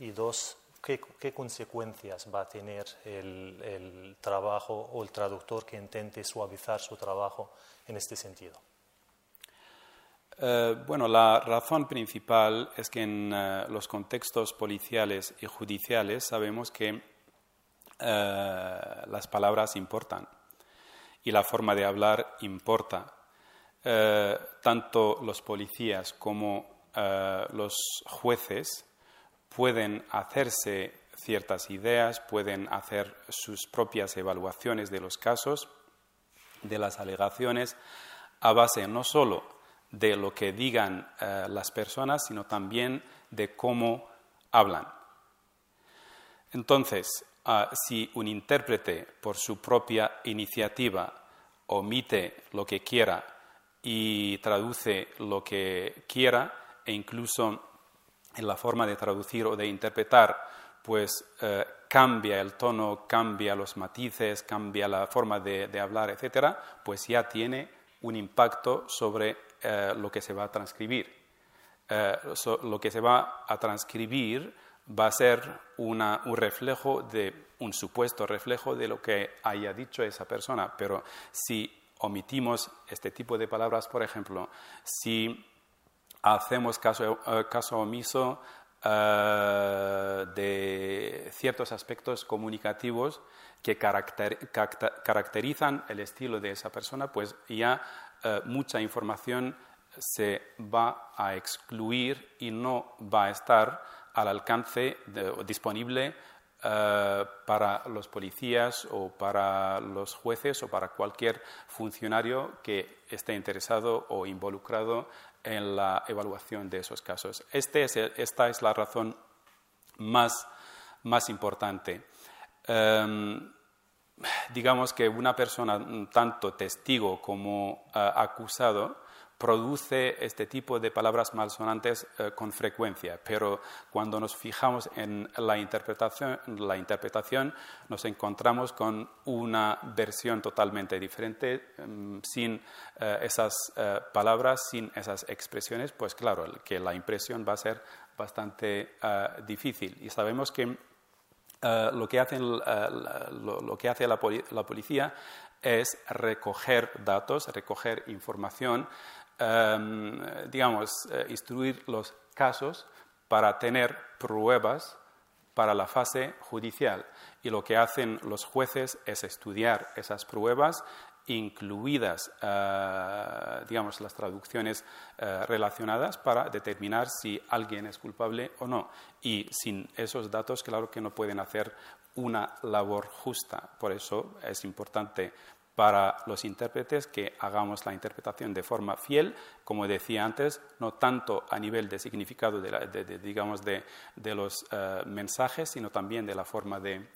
Y dos, ¿qué, consecuencias va a tener el, trabajo o el traductor que intente suavizar su trabajo en este sentido?
Eh, bueno, la razón principal es que en eh, los contextos policiales y judiciales sabemos que eh, las palabras importan y la forma de hablar importa. tanto los policías como los jueces pueden hacerse ciertas ideas, pueden hacer sus propias evaluaciones de los casos, de las alegaciones, a base no solo de lo que digan eh, las personas, sino también de cómo hablan. Entonces, ah, si un intérprete por su propia iniciativa omite lo que quiera y traduce lo que quiera e incluso en la forma de traducir o de interpretar, pues eh, cambia el tono, cambia los matices, cambia la forma de, hablar, etcétera, pues ya tiene un impacto sobre eh, lo que se va a transcribir. Eh, lo que se va a transcribir va a ser una, un reflejo de un supuesto reflejo de lo que haya dicho esa persona, pero si omitimos este tipo de palabras, por ejemplo, si hacemos caso, eh, caso omiso de ciertos aspectos comunicativos que caracterizan el estilo de esa persona, pues ya eh, mucha información se va a excluir y no va a estar al alcance disponible eh, para los policías o para los jueces o para cualquier funcionario que esté interesado o involucrado en la evaluación de esos casos. Este esta es la razón más, más importante. Em, digamos que una persona, tanto testigo como eh, acusado, produce este tipo de palabras malsonantes eh, con frecuencia, pero cuando nos fijamos en la interpretación, la interpretación nos encontramos con una versión totalmente diferente, mm, sin eh, esas palabras, sin esas expresiones, pues claro, que la impresión va a ser bastante difícil. Y sabemos que lo, que hace, lo, que hace la, policía es recoger datos, recoger información Em, digamos, eh, instruir los casos para tener pruebas para la fase judicial. Y lo que hacen los jueces es estudiar esas pruebas, incluidas, eh, digamos, las traducciones eh, relacionadas para determinar si alguien es culpable o no. Y sin esos datos, claro que no pueden hacer una labor justa. Por eso es importante para los intérpretes que hagamos la interpretación de forma fiel, como decía antes, no tanto a nivel de significado de, digamos de, los eh, mensajes, sino también de la forma de,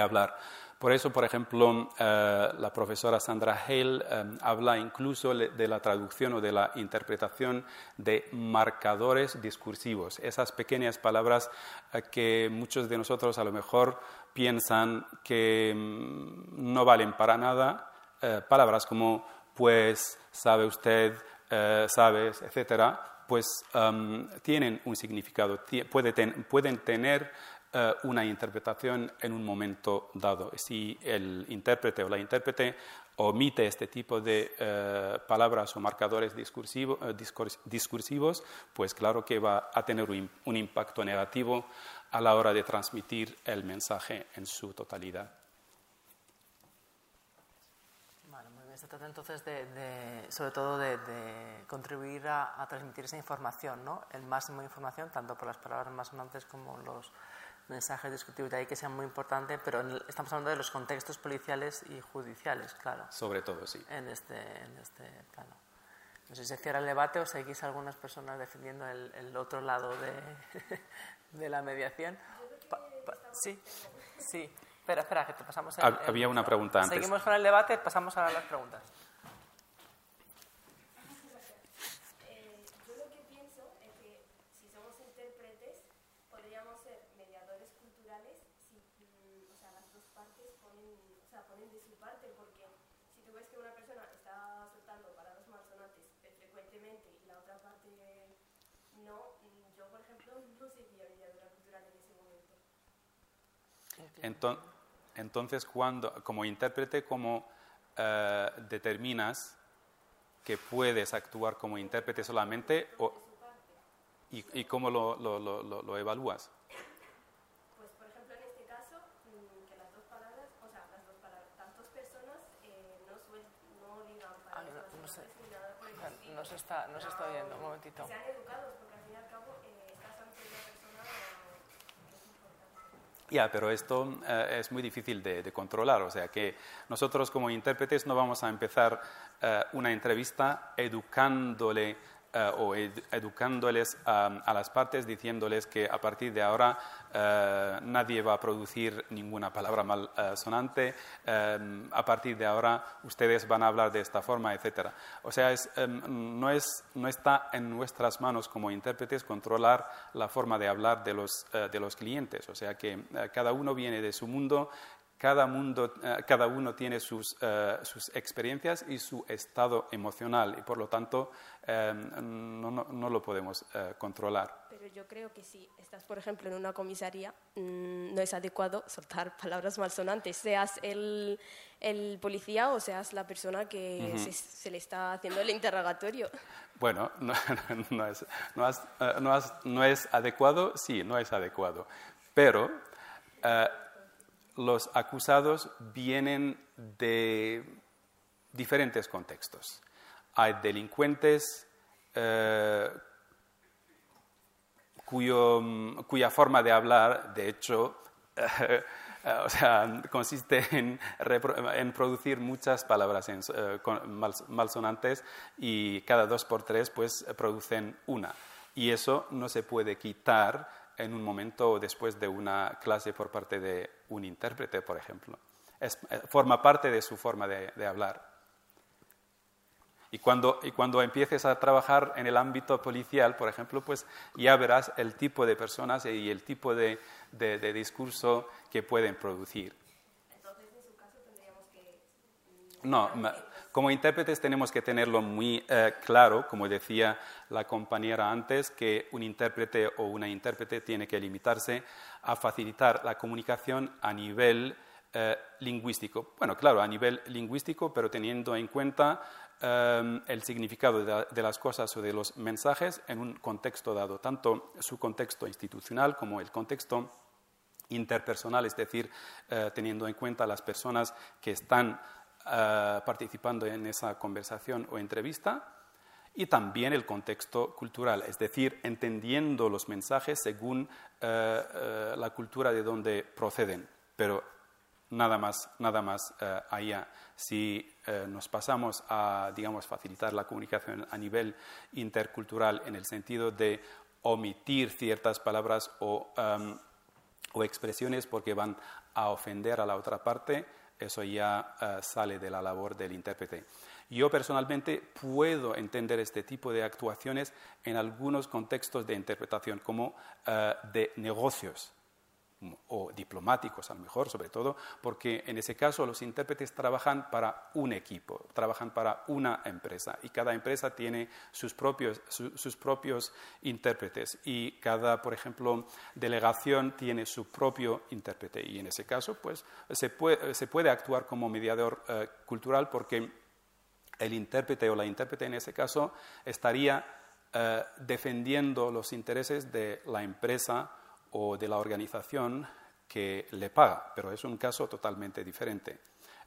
hablar. Por eso, por ejemplo, eh, la profesora Sandra Hale eh, habla incluso de la traducción o de la interpretación de marcadores discursivos, esas pequeñas palabras que muchos de nosotros a lo mejor piensan que mm, no valen para nada, eh, palabras como pues, sabe usted, eh, sabes, etcétera, pues tienen un significado, pueden tener eh, una interpretación en un momento dado. Si el intérprete o la intérprete omite este tipo de palabras o marcadores discursivos, pues claro que va a tener un impacto negativo a la hora de transmitir el mensaje en su totalidad.
Se trata entonces de, sobre todo de, contribuir a, transmitir esa información, ¿no? El máximo de información, tanto por las palabras más sonantes como los mensajes discutibles de ahí que sean muy importantes, pero estamos hablando de los contextos policiales y judiciales, claro.
Sobre todo, sí.
En este, en este plano. No sé si se cierra el debate o seguís algunas personas defendiendo el otro lado de, de la mediación. sí, sí. Espera, espera, que te pasamos el,
Había una pregunta antes.
Seguimos con el debate, pasamos a las preguntas.
Entonces, cuando, como intérprete, ¿cómo eh, determinas que puedes actuar como intérprete solamente o, y, cómo lo, lo, lo, lo, evalúas?
Pues, por ejemplo, en este caso, mm, que las dos palabras, o sea, las dos palabras, tantas personas eh, no, ah,
se está, no se está oyendo, un momentito
al fin y al cabo eh, estás ante una persona
ya, pero esto eh, es muy difícil de, controlar, o sea que nosotros como intérpretes no vamos a empezar eh, una entrevista educándole eh, o educándoles a las partes, diciéndoles que a partir de ahora eh, nadie va a producir ninguna palabra malsonante, eh, sonante, a partir de ahora ustedes van a hablar de esta forma, etc. O sea, no, es, no está en nuestras manos como intérpretes controlar la forma de hablar de los, de los clientes, o sea que cada uno viene de su mundo, cada, mundo, cada uno tiene sus, eh, sus, experiencias y su estado emocional y por lo tanto eh, no, no, no, lo podemos controlar.
Pero yo creo que si estás, por ejemplo, en una comisaría, mm, no es adecuado soltar palabras malsonantes, seas el, el policía o seas la persona que se, se, le está haciendo el interrogatorio.
Bueno, no, no es, no, es, no es adecuado, sí, no es adecuado, pero los acusados vienen de diferentes contextos. Hay delincuentes eh, cuya forma de hablar, de hecho, consiste en, producir muchas palabras eh, malsonantes y cada dos por tres pues, producen una. Y eso no se puede quitar en un momento después de una clase por parte de un intérprete, por ejemplo. Eh, forma parte de su forma de, hablar. Y cuando, y cuando, empieces a trabajar en el ámbito policial, por ejemplo, pues ya verás el tipo de personas y el tipo de, de discurso que pueden producir.
Entonces, en su caso, tendríamos que...
No, como intérpretes tenemos que tenerlo muy eh, claro, como decía la compañera antes, que un intérprete o una intérprete tiene que limitarse a facilitar la comunicación a nivel eh, lingüístico. Bueno, claro, a nivel lingüístico, pero teniendo en cuenta eh, el significado de, las cosas o de los mensajes en un contexto dado, tanto su contexto institucional como el contexto interpersonal, es decir, teniendo en cuenta las personas que están eh, participando en esa conversación o entrevista y también el contexto cultural, es decir, entendiendo los mensajes según eh, eh, la cultura de donde proceden, pero nada más, nada más allá. Si nos pasamos a, digamos, facilitar la comunicación a nivel intercultural en el sentido de omitir ciertas palabras o, em, o expresiones porque van a ofender a la otra parte, eso ya eh, sale de la labor del intérprete. Yo personalmente puedo entender este tipo de actuaciones en algunos contextos de interpretación, como eh, de negocios o diplomáticos a lo mejor, sobre todo, porque en ese caso los intérpretes trabajan para un equipo, trabajan para una empresa y cada empresa tiene sus propios, sus propios intérpretes y cada, por ejemplo, delegación tiene su propio intérprete y en ese caso pues se puede, se puede actuar como mediador eh, cultural porque el intérprete o la intérprete en ese caso estaría eh, defendiendo los intereses de la empresa o de la organización que le paga, pero es un caso totalmente diferente.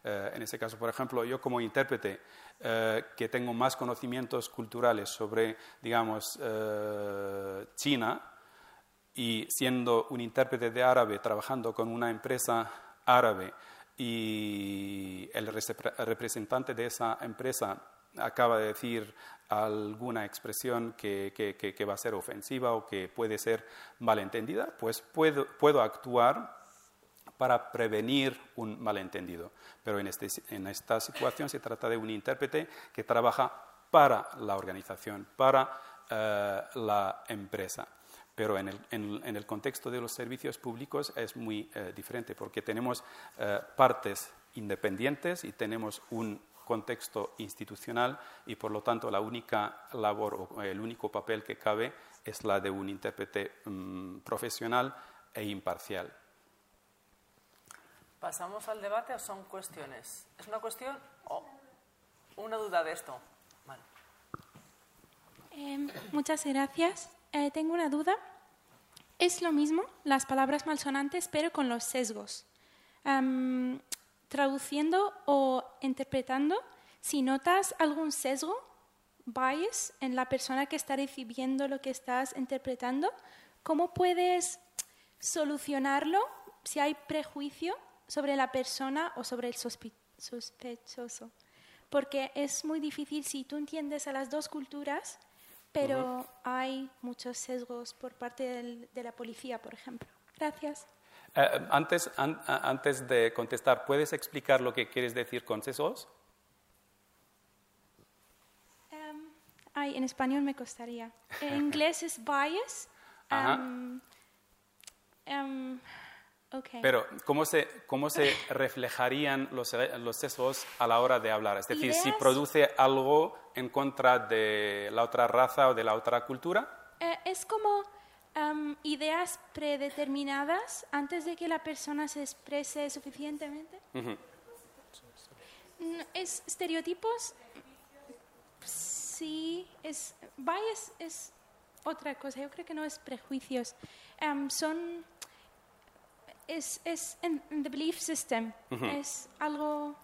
Eh, en ese caso, por ejemplo, yo como intérprete eh, que tengo más conocimientos culturales sobre, digamos, eh, China y siendo un intérprete de árabe trabajando con una empresa árabe y el representante de esa empresa acaba de decir alguna expresión que, que, va a ser ofensiva o que puede ser malentendida, pues puedo, puedo actuar para prevenir un malentendido. Pero en, este, en esta situación se trata de un intérprete que trabaja para la organización, para eh, la empresa. Pero en el, en, el, contexto de los servicios públicos es muy eh, diferente porque tenemos eh, partes independientes y tenemos un contexto institucional y por lo tanto la única labor o el único papel que cabe es la de un intérprete mm, profesional e imparcial.
¿Pasamos al debate o son cuestiones? ¿Es una cuestión o una duda de esto?
Em, muchas gracias. Eh, tengo una duda. Es lo mismo las palabras malsonantes, pero con los sesgos traduciendo o interpretando, si notas algún sesgo, bias en la persona que está recibiendo lo que estás interpretando, ¿cómo puedes solucionarlo si hay prejuicio sobre la persona o sobre el sospechoso? Porque es muy difícil si tú entiendes a las dos culturas, pero hay muchos sesgos por parte de la policía, por ejemplo. Gracias.
Eh, antes, antes de contestar, ¿puedes explicar lo que quieres decir con sesgos?
Em, ay, en español me costaría. En inglés es bias. Um, Okay.
Pero, ¿cómo se, cómo se reflejarían los, los sesgos a la hora de hablar? Es decir, si
Ideas-
produce algo en contra de la otra raza o de la otra cultura.
Eh, es como am, ideas predeterminadas antes de que la persona se exprese suficientemente.
Ujú.
Mm, ¿Es estereotipos? Sí, es bias es otra cosa. Yo creo que no es prejuicios. Am, son es es en, the belief system. Es algo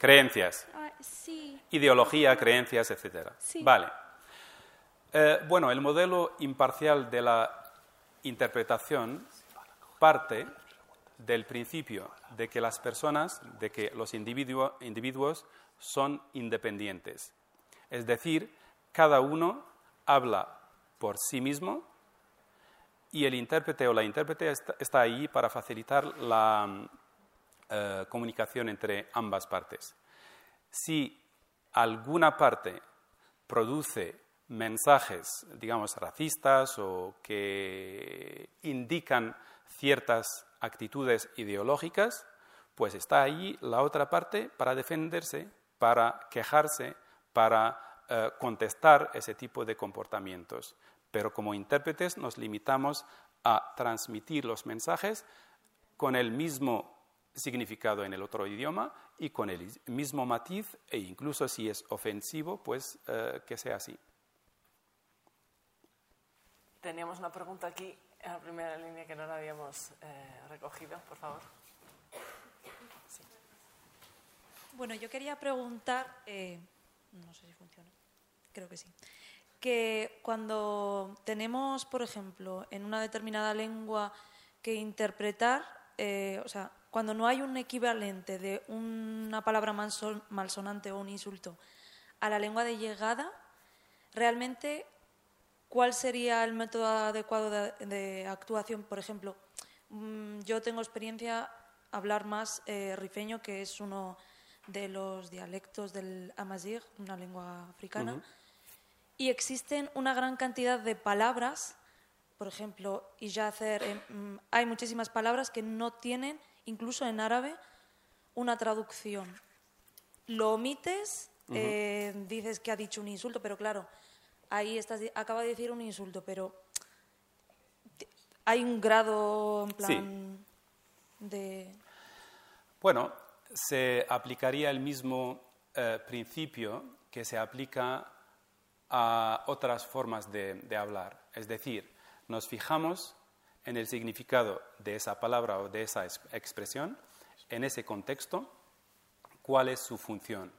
Creencias,
ah, sí.
ideología, creencias, etc.
Sí.
Vale. Eh, bueno, el modelo imparcial de la interpretación parte del principio de que las personas, de que los individuo- individuos son independientes. Es decir, cada uno habla por sí mismo y el intérprete o la intérprete está, ahí para facilitar la eh, comunicación entre ambas partes. Si alguna parte produce mensajes, digamos, racistas o que indican ciertas actitudes ideológicas, pues está ahí la otra parte para defenderse, para quejarse, para eh, contestar ese tipo de comportamientos. Pero como intérpretes nos limitamos a transmitir los mensajes con el mismo significado en el otro idioma y con el is- mismo matiz e incluso si es ofensivo, pues eh, que sea así.
Teníamos una pregunta aquí en la primera línea que no la habíamos eh, recogido, por favor.
Bueno, yo quería preguntar, eh, no sé si funciona, creo que sí, que cuando tenemos, por ejemplo, en una determinada lengua que interpretar, eh, o sea, cuando no hay un equivalente de una palabra malson- malsonante o un insulto a la lengua de llegada, realmente, ¿cuál sería el método adecuado de, de actuación? Por ejemplo, mm, yo tengo experiencia hablar más eh, rifeño, que es uno de los dialectos del Amazigh, una lengua africana, y existen una gran cantidad de palabras, por ejemplo, iyacer, eh, mm, hay muchísimas palabras que no tienen, incluso en árabe, una traducción. Lo omites, eh, dices que ha dicho un insulto, pero claro, ahí estás, acaba de decir un insulto, pero hay un grado en
Sí.
plan de...
Bueno, se aplicaría el mismo eh, principio que se aplica a otras formas de, de hablar. Es decir, nos fijamos en el significado de esa palabra o de esa es- expresión, en ese contexto, cuál es su función.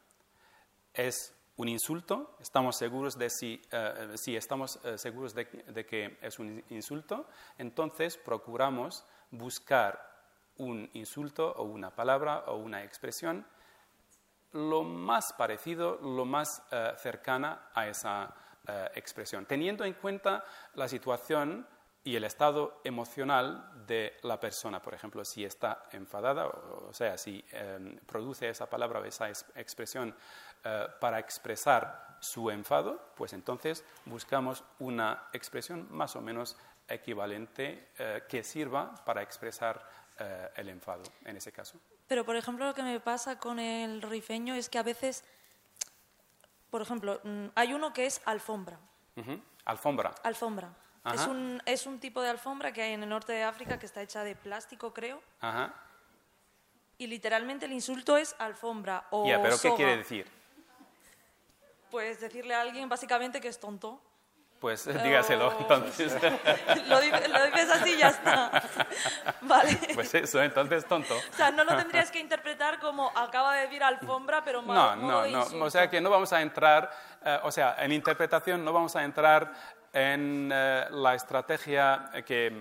¿Es un insulto? ¿Estamos seguros de si, eh, si estamos eh, seguros de, que es un insulto? Entonces procuramos buscar un insulto o una palabra o una expresión lo más parecido, lo más eh, cercana a esa eh, expresión, teniendo en cuenta la situación y el estado emocional de la persona. Por ejemplo, si está enfadada, o, sea, si eh, produce esa palabra o esa es- expresión eh, para expresar su enfado, pues entonces buscamos una expresión más o menos equivalente eh, que sirva para expresar eh, el enfado en ese caso.
Pero, por ejemplo, lo que me pasa con el rifeño es que a veces, por ejemplo, mm, hay uno que es alfombra.
Alfombra.
Alfombra. Es un, es un tipo de alfombra que hay en el norte de África que está hecha de plástico, creo.
Ajá.
Y literalmente el insulto es alfombra o
Ya, pero ¿qué quiere decir?
Pues decirle a alguien básicamente que es tonto.
Pues dígaselo entonces.
lo, lo dices así y ya está. vale.
Pues eso, entonces tonto.
O sea, no lo tendrías que interpretar como acaba de decir alfombra, pero
No, no, no. O sea que no vamos a entrar, eh, o sea, en interpretación no vamos a entrar en eh, la estrategia que,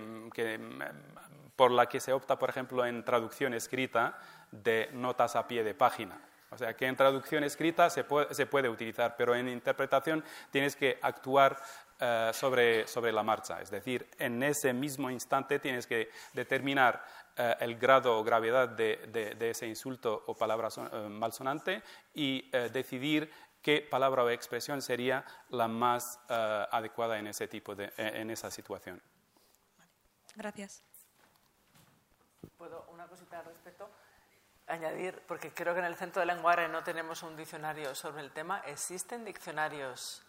por la que se opta, por ejemplo, en traducción escrita de notas a pie de página. O sea, que en traducción escrita se puede, utilizar, pero en interpretación tienes que actuar eh, sobre, sobre la marcha. Es decir, en ese mismo instante tienes que determinar eh, el grado o gravedad de, ese insulto o palabra son- malsonante y decidir qué palabra o expresión sería la más eh, adecuada en ese tipo de, en esa situación.
Gracias.
¿Puedo una cosita al respecto? Añadir, porque creo que en el Centro de Lenguaje no tenemos un diccionario sobre el tema. ¿Existen diccionarios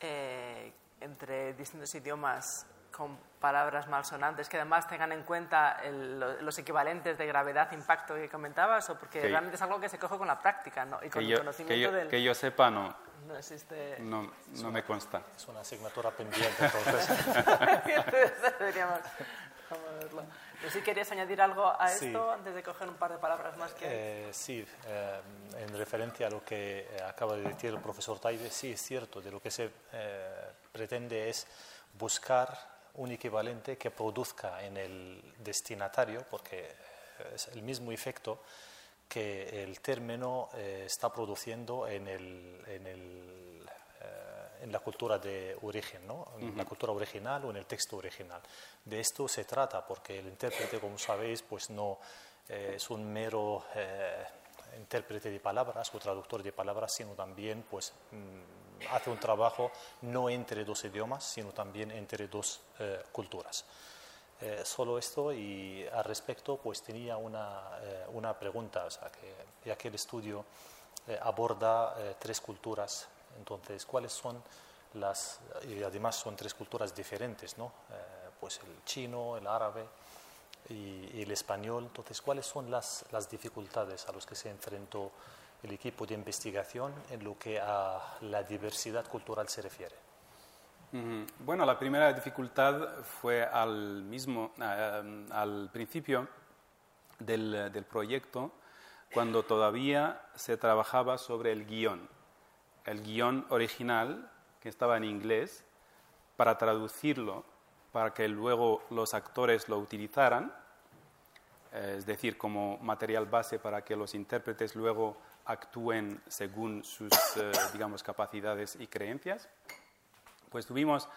eh, entre distintos idiomas con palabras malsonantes que además tengan en cuenta el- lo- los equivalentes de gravedad, impacto que comentabas? ¿O porque
Que-
realmente es algo que se coge con la práctica ¿no? y con
Que
el
yo, que,
conocimiento
yo,
del...
que yo sepa, no,
No existe...
no, no me consta.
Es una asignatura pendiente, entonces.
Entonces deberíamos vamos a verlo. Pero si querías añadir algo a
Sí.
esto antes de coger un par de palabras más que.
Eh, sí, eh, en referencia a lo que eh, acaba de decir el profesor Taide, sí es cierto, de lo que se eh, pretende es buscar un equivalente que produzca en el destinatario, porque es el mismo efecto que el término eh, está produciendo en, el, en, el, eh, en la cultura de origen, ¿no? en la cultura original o en el texto original. De esto se trata, porque el intérprete, como sabéis, pues no eh, es un mero intérprete de palabras o traductor de palabras, sino también pues, mm, hace un trabajo no entre dos idiomas, sino también entre dos eh, culturas. Eh, solo esto y al respecto pues tenía una, eh, una pregunta, o sea, que, ya que el estudio eh, aborda eh, tres culturas, entonces, ¿cuáles son las, y además son tres culturas diferentes, ¿no? Eh, pues el chino, el árabe y, el español, entonces, ¿cuáles son las, las dificultades a las que se enfrentó el equipo de investigación en lo que a la diversidad cultural se refiere?
Bueno, la primera dificultad fue al mismo, eh, al principio del, del proyecto, cuando todavía se trabajaba sobre el guion. El guion original, que estaba en inglés, para traducirlo, para que luego los actores lo utilizaran, es decir, como material base para que los intérpretes luego actúen según sus, eh, digamos, capacidades y creencias pues tuvimos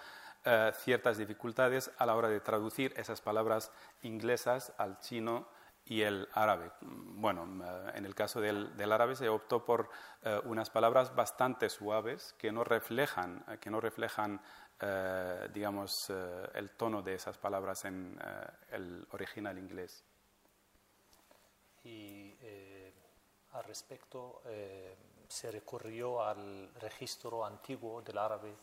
eh, ciertas dificultades a la hora de traducir esas palabras inglesas al chino y el árabe. Mm, Bueno, eh, en el caso del, del árabe se optó por eh, unas palabras bastante suaves que no reflejan, que no reflejan digamos, el tono de esas palabras en el original inglés.
Al respecto, eh, se recurrió al registro antiguo del árabe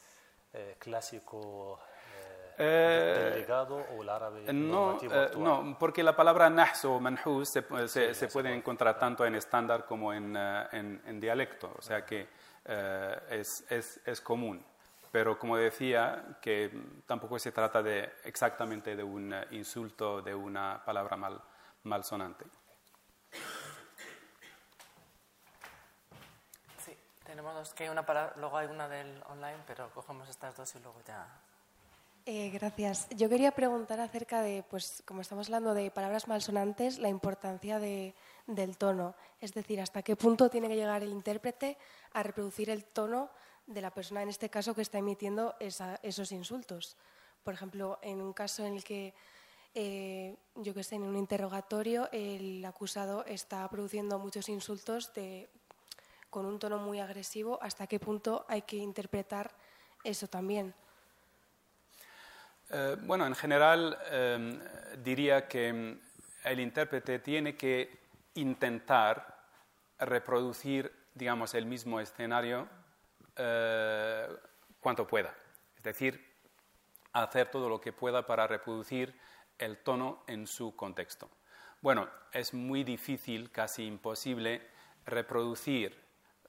eh, clásico eh,
Eh,
del legado o el árabe
No, no, porque la palabra nahs o manhus se, se- se puede encontrar tanto en estándar como en, en- en dialecto, o sea que eh, es, es- es común. Pero como decía, que tampoco se trata de exactamente de un insulto, de una palabra mal, malsonante.
Tenemos dos, que hay una para, luego hay una del online, pero cogemos estas dos y luego ya.
Eh, gracias. Yo quería preguntar acerca de, pues, como estamos hablando de palabras malsonantes, la importancia de- del tono. Es decir, hasta qué punto tiene que llegar el intérprete a reproducir el tono de la persona, en este caso, que está emitiendo esos insultos. Por ejemplo, en un caso en el que, eh, yo que sé, en un interrogatorio, el acusado está produciendo muchos insultos de, con un tono muy agresivo, ¿hasta qué punto hay que interpretar eso también?
Eh, bueno, en general eh, diría que mm, el intérprete tiene que intentar reproducir, digamos, el mismo escenario eh, cuanto pueda. Es decir, hacer todo lo que pueda para reproducir el tono en su contexto. Bueno, es muy difícil, casi imposible, reproducir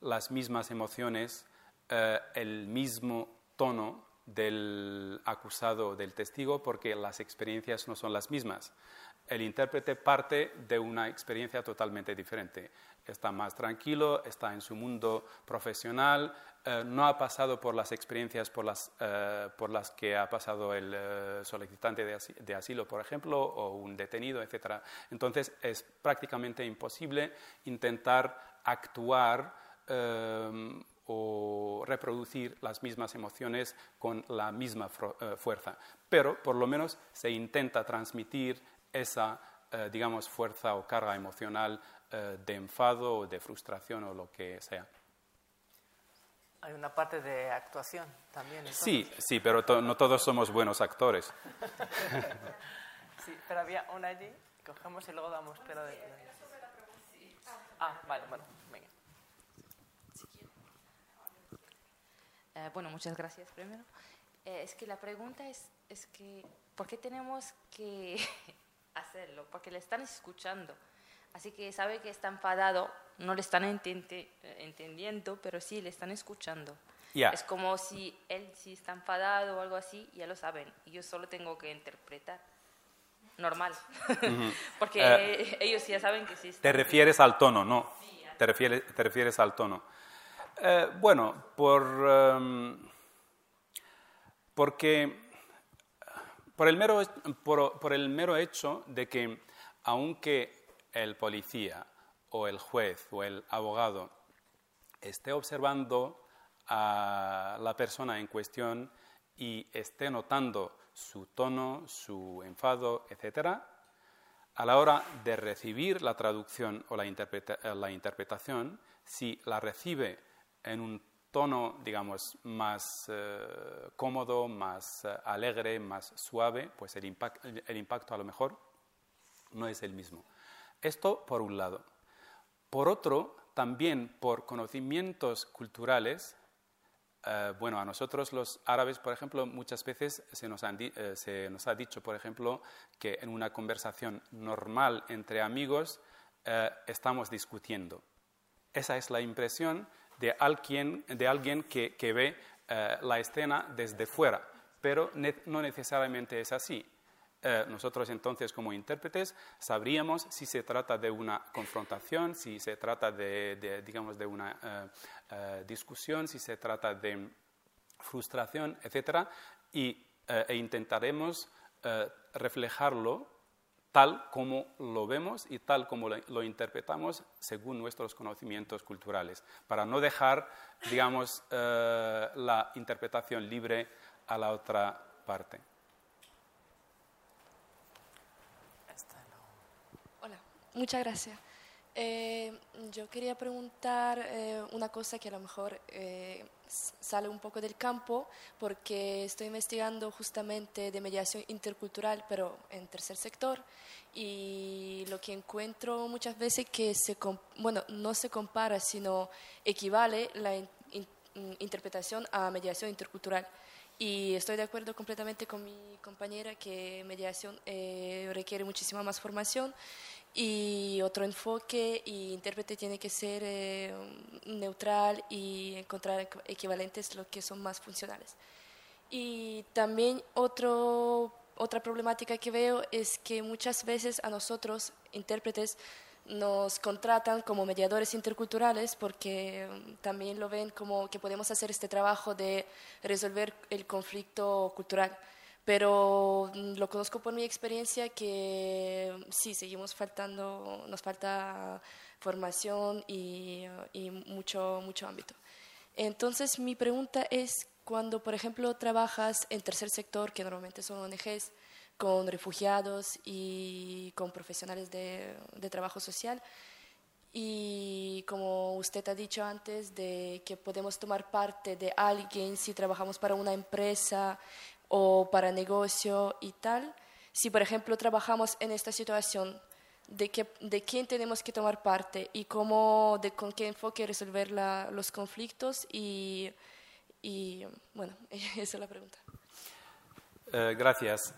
las mismas emociones, eh, el mismo tono del acusado o del testigo, porque las experiencias no son las mismas. El intérprete parte de una experiencia totalmente diferente. Está más tranquilo, está en su mundo profesional, eh, no ha pasado por las experiencias por las, eh, que ha pasado el solicitante de, de asilo, por ejemplo, o un detenido, etc. Entonces es prácticamente imposible intentar actuar eh, o reproducir las mismas emociones con la misma eh, fuerza. Pero por lo menos se intenta transmitir esa, eh, digamos, fuerza o carga emocional eh, de enfado o de frustración o lo que sea.
Hay una parte de actuación también. entonces.
Sí, sí, pero to- no todos somos buenos actores.
Sí, pero había una allí Cogemos y luego damos pero de... Ah, vale, bueno,
Eh, bueno, muchas gracias primero. Eh, es que la pregunta es, es que, ¿por qué tenemos que hacerlo? Porque le están escuchando. Así que sabe que está enfadado, no le están eh, entendiendo, pero sí le están escuchando.
Ya.
Es como si él sí está enfadado o algo así, ya lo saben. Y yo solo tengo que interpretar. Normal. Porque
Eh,
ellos ya saben que sí
Te refieres al tono, ¿no? Te refieres, te refieres al tono. Eh, bueno, por, em, porque por el, mero, por, el mero hecho de que aunque el policía o el juez o el abogado esté observando a la persona en cuestión y esté notando su tono, su enfado, etcétera, a la hora de recibir la traducción o la, interpreta- la interpretación, si la recibe en un tono, digamos, más eh, cómodo, más eh, alegre, más suave, pues el, impact- el impacto a lo mejor no es el mismo. Esto por un lado. Por otro, también por conocimientos culturales, eh, bueno, a nosotros los árabes, por ejemplo, muchas veces se nos, han eh, se nos ha dicho, por ejemplo, que en una conversación normal entre amigos eh, estamos discutiendo. Esa es la impresión de alguien, que, ve eh, la escena desde fuera, pero no necesariamente es así. Eh, nosotros entonces como intérpretes sabríamos si se trata de una confrontación, si se trata de, digamos, de una eh, discusión, si se trata de frustración, etc. Y, e intentaremos reflejarlo tal como lo vemos y tal como lo, interpretamos según nuestros conocimientos culturales, para no dejar, digamos, eh, la interpretación libre a la otra parte.
Hola, muchas gracias. Eh, yo quería preguntar eh, una cosa que a lo mejor sale un poco del campo, porque estoy investigando justamente de mediación intercultural, pero en tercer sector, y lo que encuentro muchas veces que se, bueno, no se compara, sino equivale la in- in- interpretación a mediación intercultural. Y estoy de acuerdo completamente con mi compañera que mediación eh, requiere muchísima más formación y otro enfoque y intérprete tiene que ser eh, neutral y encontrar equ- equivalentes lo que son más funcionales. Y también otro, otra problemática que veo es que muchas veces a nosotros, intérpretes, nos contratan como mediadores interculturales porque mm, también lo ven como que podemos hacer este trabajo de resolver el conflicto cultural. Pero mm, lo conozco por mi experiencia que mm, sí, seguimos faltando, nos falta formación y, y mucho, mucho ámbito. Entonces, mi pregunta es, cuando, por ejemplo, trabajas en tercer sector, que normalmente son ONGs, con refugiados y con profesionales de, de trabajo social, y como usted ha dicho antes, de que podemos tomar parte de alguien si trabajamos para una empresa o para negocio y tal, si por ejemplo trabajamos en esta situación, de, de quién tenemos que tomar parte y cómo, de con qué enfoque resolver la- los conflictos y, bueno, esa es la pregunta.
Eh, gracias.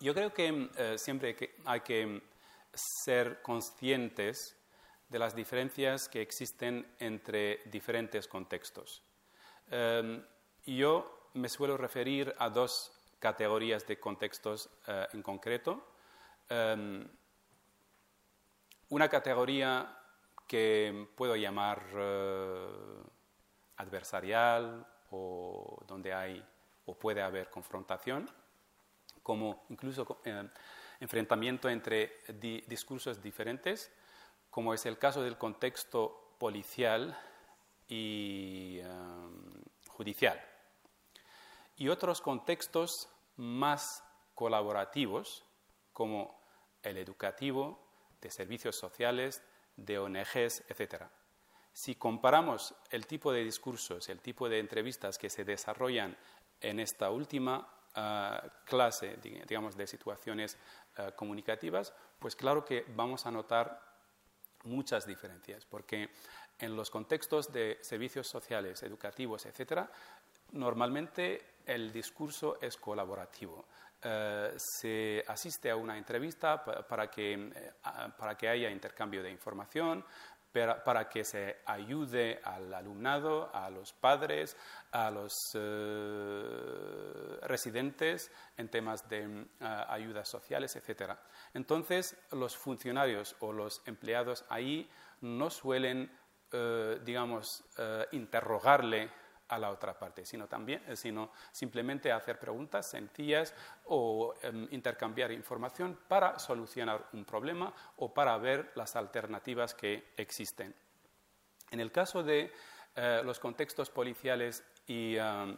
Yo creo que eh, siempre hay que ser conscientes de las diferencias que existen entre diferentes contextos. Em, yo me suelo referir a dos categorías de contextos eh, en concreto. Em, una categoría que puedo llamar eh, adversarial o donde hay o puede haber confrontación, como incluso eh, enfrentamiento entre di- discursos diferentes, como es el caso del contexto policial y eh, judicial. Y otros contextos más colaborativos, como el educativo, de servicios sociales, de ONGs, etc. Si comparamos el tipo de discursos, el tipo de entrevistas que se desarrollan en esta última clase, digamos, de situaciones comunicativas, pues claro que vamos a notar muchas diferencias, porque en los contextos de servicios sociales, educativos, etcétera, normalmente el discurso es colaborativo. Eh, se asiste a una entrevista para que, eh, para que haya intercambio de información, para, que se ayude al alumnado, a los padres, a los eh, residentes en temas de ayudas sociales, etc. Entonces, los funcionarios o los empleados ahí no suelen, digamos, interrogarle a la otra parte, sino, también, eh, sino simplemente hacer preguntas sencillas o em, intercambiar información para solucionar un problema o para ver las alternativas que existen. En el caso de eh, los contextos policiales y em,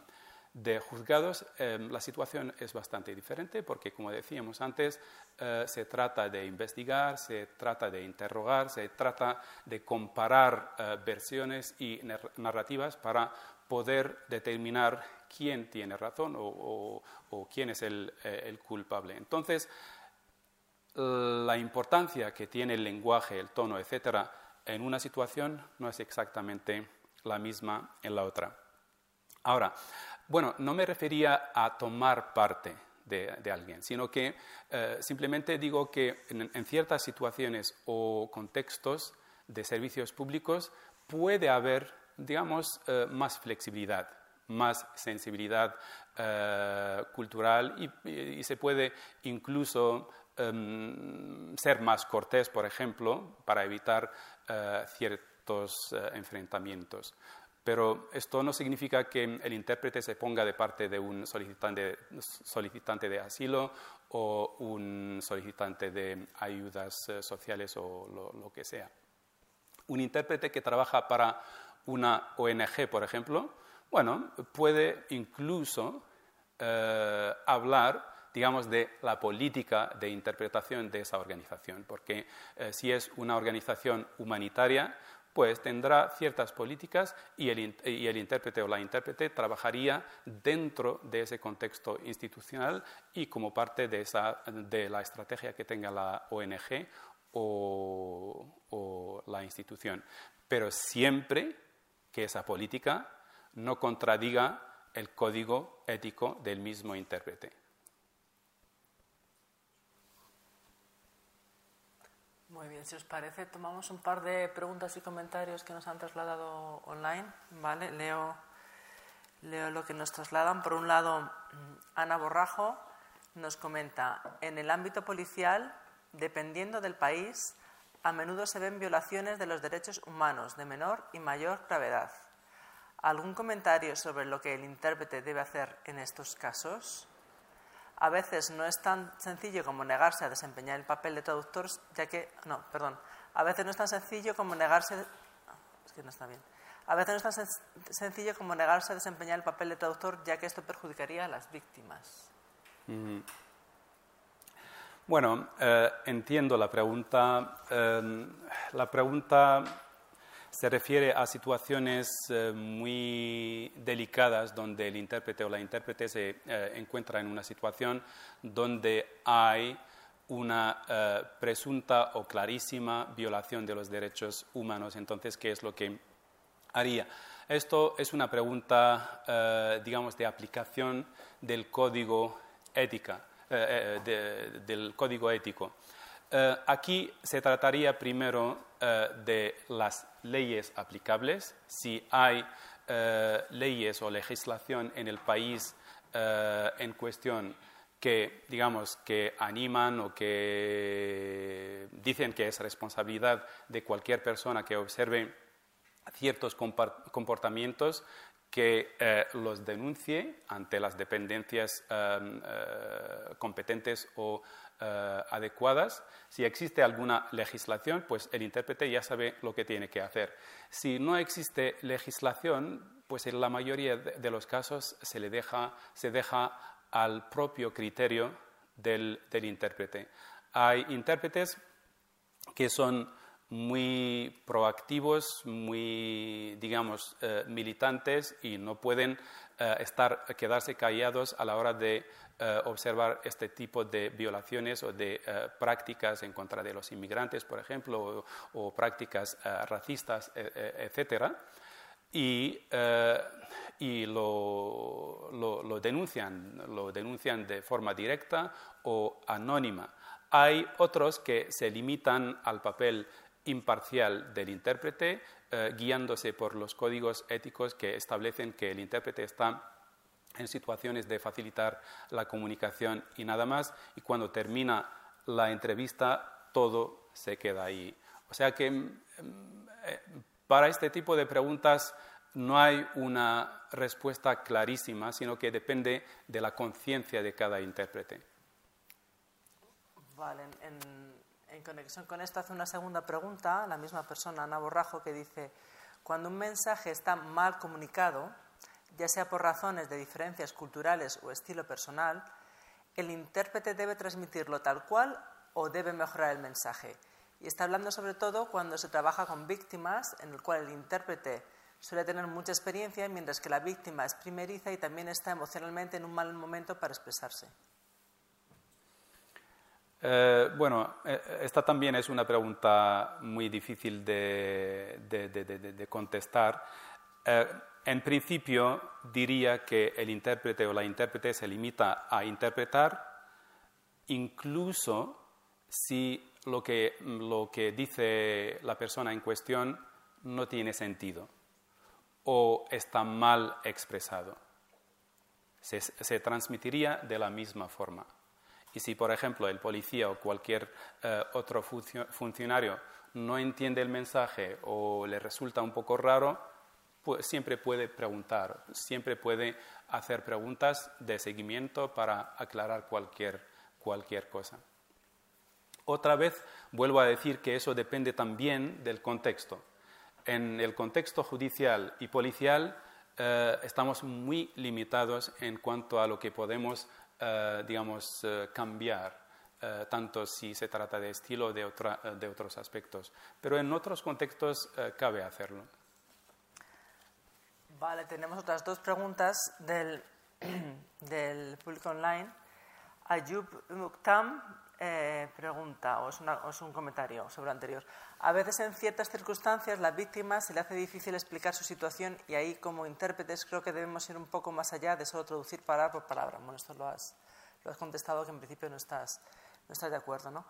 de juzgados, em, la situación es bastante diferente porque, como decíamos antes, eh, se trata de investigar, se trata de interrogar, se trata de comparar versiones y narrativas para poder determinar quién tiene razón o, quién es eh, el, culpable. Entonces, la importancia que tiene el lenguaje, el tono, etcétera, en una situación no es exactamente la misma en la otra. Ahora, bueno, no me refería a tomar parte de, alguien, sino que eh, simplemente digo que en, ciertas situaciones o contextos de servicios públicos puede haber digamos, eh, más flexibilidad, más sensibilidad eh, cultural y, se puede incluso em, ser más cortés, por ejemplo, para evitar eh, ciertos enfrentamientos. Pero esto no significa que el intérprete se ponga de parte de un solicitante, solicitante de asilo o un solicitante de ayudas sociales o lo que sea. Un intérprete que trabaja para una ONG, por ejemplo, bueno, puede incluso eh, hablar, digamos, de la política de interpretación de esa organización, porque eh, si es una organización humanitaria, pues tendrá ciertas políticas y el, y el, intérprete o la intérprete trabajaría dentro de ese contexto institucional y como parte de, esa, de la estrategia que tenga la ONG o, o la institución. Pero siempre que esa política no contradiga el código ético del mismo intérprete.
Muy bien, si os parece, tomamos un par de preguntas y comentarios que nos han trasladado online. ¿vale? Leo, leo lo que nos trasladan. Por un lado, mm, Ana Borrajo nos comenta, en el ámbito policial, dependiendo del país, a menudo se ven violaciones de los derechos humanos de menor y mayor gravedad. ¿Algún comentario sobre lo que el intérprete debe hacer en estos casos? A veces no es tan sencillo como negarse a desempeñar el papel de traductor, ya que no, perdón, a veces no es tan sencillo como negarse es que no está bien. A veces no es tan sencillo como negarse a desempeñar el papel de traductor, ya que esto perjudicaría a las víctimas.
Bueno, eh, entiendo la pregunta. Em, la pregunta se refiere a situaciones eh, muy delicadas donde el intérprete o la intérprete se eh, encuentra en una situación donde hay una presunta o clarísima violación de los derechos humanos. Entonces, ¿qué es lo que haría? Esto es una pregunta, digamos, de aplicación del código ética eh, eh, del código ético. Eh, aquí se trataría primero de las leyes aplicables, si hay leyes o legislación en el país en cuestión que, digamos, que animan o que dicen que es responsabilidad de cualquier persona que observe ciertos comportamientos que eh, los denuncie ante las dependencias em, eh, competentes o eh, adecuadas. Si existe alguna legislación, pues el intérprete ya sabe lo que tiene que hacer. Si no existe legislación, pues en la mayoría de los casos se le deja, se deja al propio criterio del, del intérprete. Hay intérpretes que son muy proactivos, muy, digamos, eh, militantes y no pueden eh, estar, quedarse callados a la hora de eh, observar este tipo de violaciones o de prácticas en contra de los inmigrantes, por ejemplo, o, prácticas racistas, etc. Y, y lo, lo, denuncian, lo denuncian de forma directa o anónima. Hay otros que se limitan al papel imparcial del intérprete, eh, guiándose por los códigos éticos que establecen que el intérprete está en situaciones de facilitar la comunicación y nada más, y cuando termina la entrevista todo se queda ahí. O sea que mm, eh, para este tipo de preguntas no hay una respuesta clarísima, sino que depende de la conciencia de cada intérprete.
En conexión con esto hace una segunda pregunta, la misma persona, Ana Borrajo, que dice, cuando un mensaje está mal comunicado, ya sea por razones de diferencias culturales o estilo personal, el intérprete debe transmitirlo tal cual o debe mejorar el mensaje. Y está hablando sobre todo cuando se trabaja con víctimas, en el cual el intérprete suele tener mucha experiencia, mientras que la víctima es primeriza y también está emocionalmente en un mal momento para expresarse.
Eh, bueno, eh, esta también es una pregunta muy difícil de, contestar. Eh, en principio, diría que el intérprete o la intérprete se limita a interpretar, incluso si lo que, lo que dice la persona en cuestión no tiene sentido o está mal expresado. se transmitiría de la misma forma. Y si, por ejemplo, el policía o cualquier eh, otro funcionario no entiende el mensaje o le resulta un poco raro, pues siempre puede preguntar, siempre puede hacer preguntas de seguimiento para aclarar cualquier, cualquier cosa. Otra vez vuelvo a decir que eso depende también del contexto. En el contexto judicial y policial eh, estamos muy limitados en cuanto a lo que podemos eh, digamos, eh, cambiar, eh, tanto si se trata de estilo de, de otros aspectos. Pero en otros contextos cabe hacerlo.
Vale, tenemos otras dos preguntas del, del público online. Ayub Muktam eh, pregunta, o es, un comentario sobre lo anterior. A veces en ciertas circunstancias la víctima se le hace difícil explicar su situación y ahí como intérpretes creo que debemos ir un poco más allá de solo traducir palabra por palabra. Bueno, esto lo has, lo has contestado que en principio no estás, no estás de acuerdo, ¿no?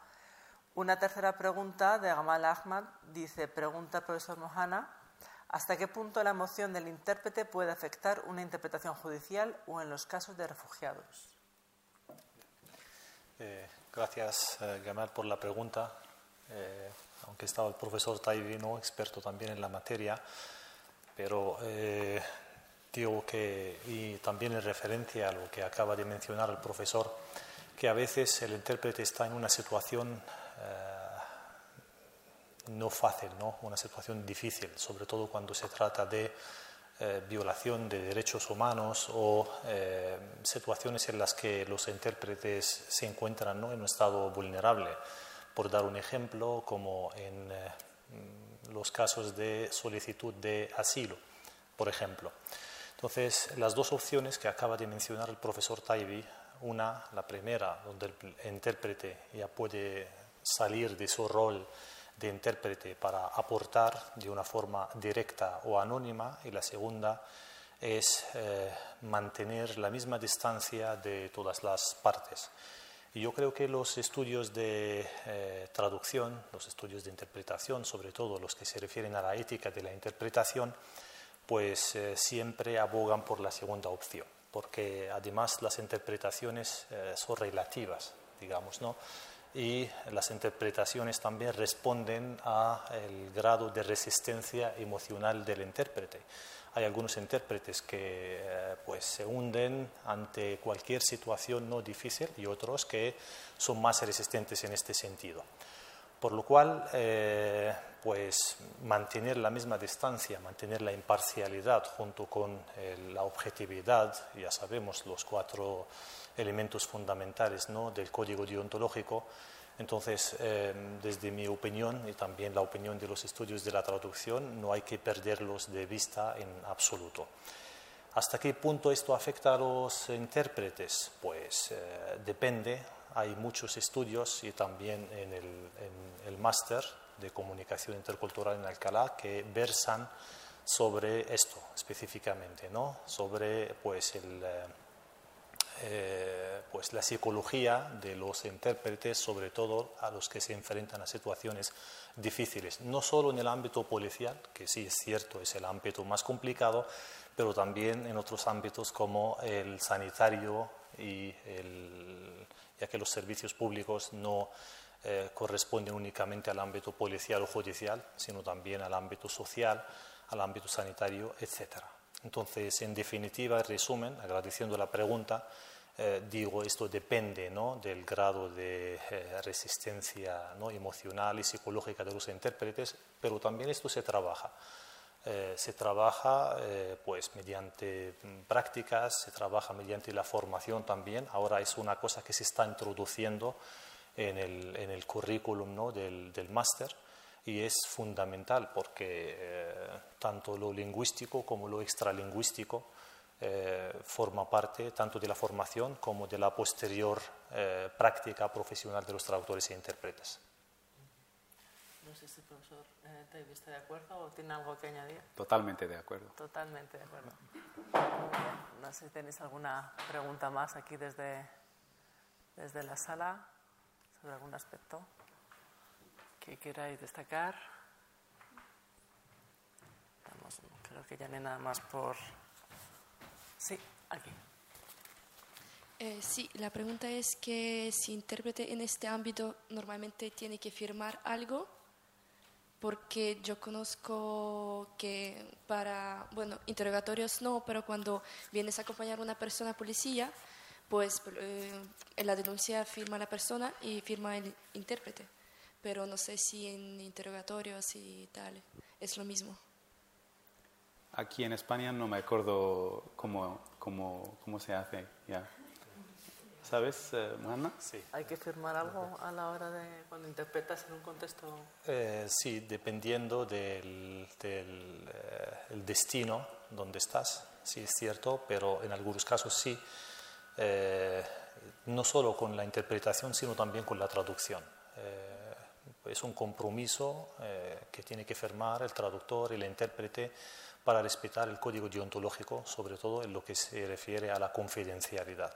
Una tercera pregunta de Gamal Ahmad dice, pregunta profesor Mohana, ¿hasta qué punto la emoción del intérprete puede afectar una interpretación judicial o en los casos de refugiados?
Eh, Gracias, eh, Gamal, por la pregunta. Eh, aunque estaba el profesor Taivino, experto también en la materia, pero eh, digo que, y también en referencia a lo que acaba de mencionar el profesor, que a veces el intérprete está en una situación no fácil, ¿no? una situación difícil, sobre todo cuando se trata de eh, violación de derechos humanos o eh, situaciones en las que los intérpretes se encuentran en un estado vulnerable. Por dar un ejemplo, como en eh, los casos de solicitud de asilo, por ejemplo. Entonces, las dos opciones que acaba de mencionar el profesor Taibi, una, la primera, donde el intérprete ya puede salir de su rol de intérprete para aportar de una forma directa o anónima y la segunda es eh, mantener la misma distancia de todas las partes. Y yo creo que los estudios de eh, traducción, los estudios de interpretación, sobre todo los que se refieren a la ética de la interpretación, pues eh, siempre abogan por la segunda opción, porque además las interpretaciones son relativas, digamos, ¿no? Y las interpretaciones también responden al grado de resistencia emocional del intérprete. Hay algunos intérpretes que eh, pues, se hunden ante cualquier situación no difícil y otros que son más resistentes en este sentido. Por lo cual, eh, pues mantener la misma distancia, mantener la imparcialidad junto con eh, la objetividad, ya sabemos los cuatro elementos fundamentales ¿no? del código deontológico. Entonces, em, desde mi opinión y también la opinión de los estudios de la traducción, no hay que perderlos de vista en absoluto. ¿Hasta qué punto esto afecta a los intérpretes? Pues eh, depende. Hay muchos estudios y también en el, en el máster de comunicación intercultural en Alcalá que versan sobre esto específicamente, ¿no? sobre pues, el, eh, pues la psicología de los intérpretes, sobre todo a los que se enfrentan a situaciones difíciles, no solo en el ámbito policial, que sí es cierto, es el ámbito más complicado, pero también en otros ámbitos como el sanitario y ya que los servicios públicos no eh, corresponden únicamente al ámbito policial o judicial, sino también al ámbito social, al ámbito sanitario, etc. Entonces, en definitiva, en resumen, agradeciendo la pregunta, eh, digo, esto depende ¿no? del grado de eh, resistencia ¿no? emocional y psicológica de los intérpretes, pero también esto se trabaja. Eh, se trabaja pues mediante mm, prácticas, se trabaja mediante la formación también. Ahora es una cosa que se está introduciendo en el, en el currículum ¿no? del, del máster y es fundamental porque eh, tanto lo lingüístico como lo extralingüístico eh, forma parte tanto de la formación como de la posterior eh, práctica profesional de los traductores e intérpretes.
No sé si el profesor eh, está de acuerdo o tiene algo que añadir.
Totalmente de acuerdo.
Totalmente de acuerdo. No sé si tenéis alguna pregunta más aquí desde, desde la sala sobre algún aspecto que queráis destacar. Creo que ya no hay nada más por... Sí, aquí.
Eh, sí, la pregunta es que si intérprete en este ámbito normalmente tiene que firmar algo, porque yo conozco que para, bueno, interrogatorios no, pero cuando vienes a acompañar a una persona policía, pues eh, en la denuncia firma la persona y firma el intérprete pero no sé si en interrogatorios y tal es lo mismo.
Aquí en España no me acuerdo cómo, cómo, cómo se hace ya. ¿Sabes, eh,
Sí. ¿Hay que firmar algo a la hora de cuando interpretas en un contexto?
Eh, sí, dependiendo del, del eh, el destino donde estás, sí es cierto, pero en algunos casos sí, eh, no solo con la interpretación, sino también con la traducción es un compromiso eh, que tiene que firmar el traductor y el intérprete para respetar el código deontológico, sobre todo en lo que se refiere a la confidencialidad.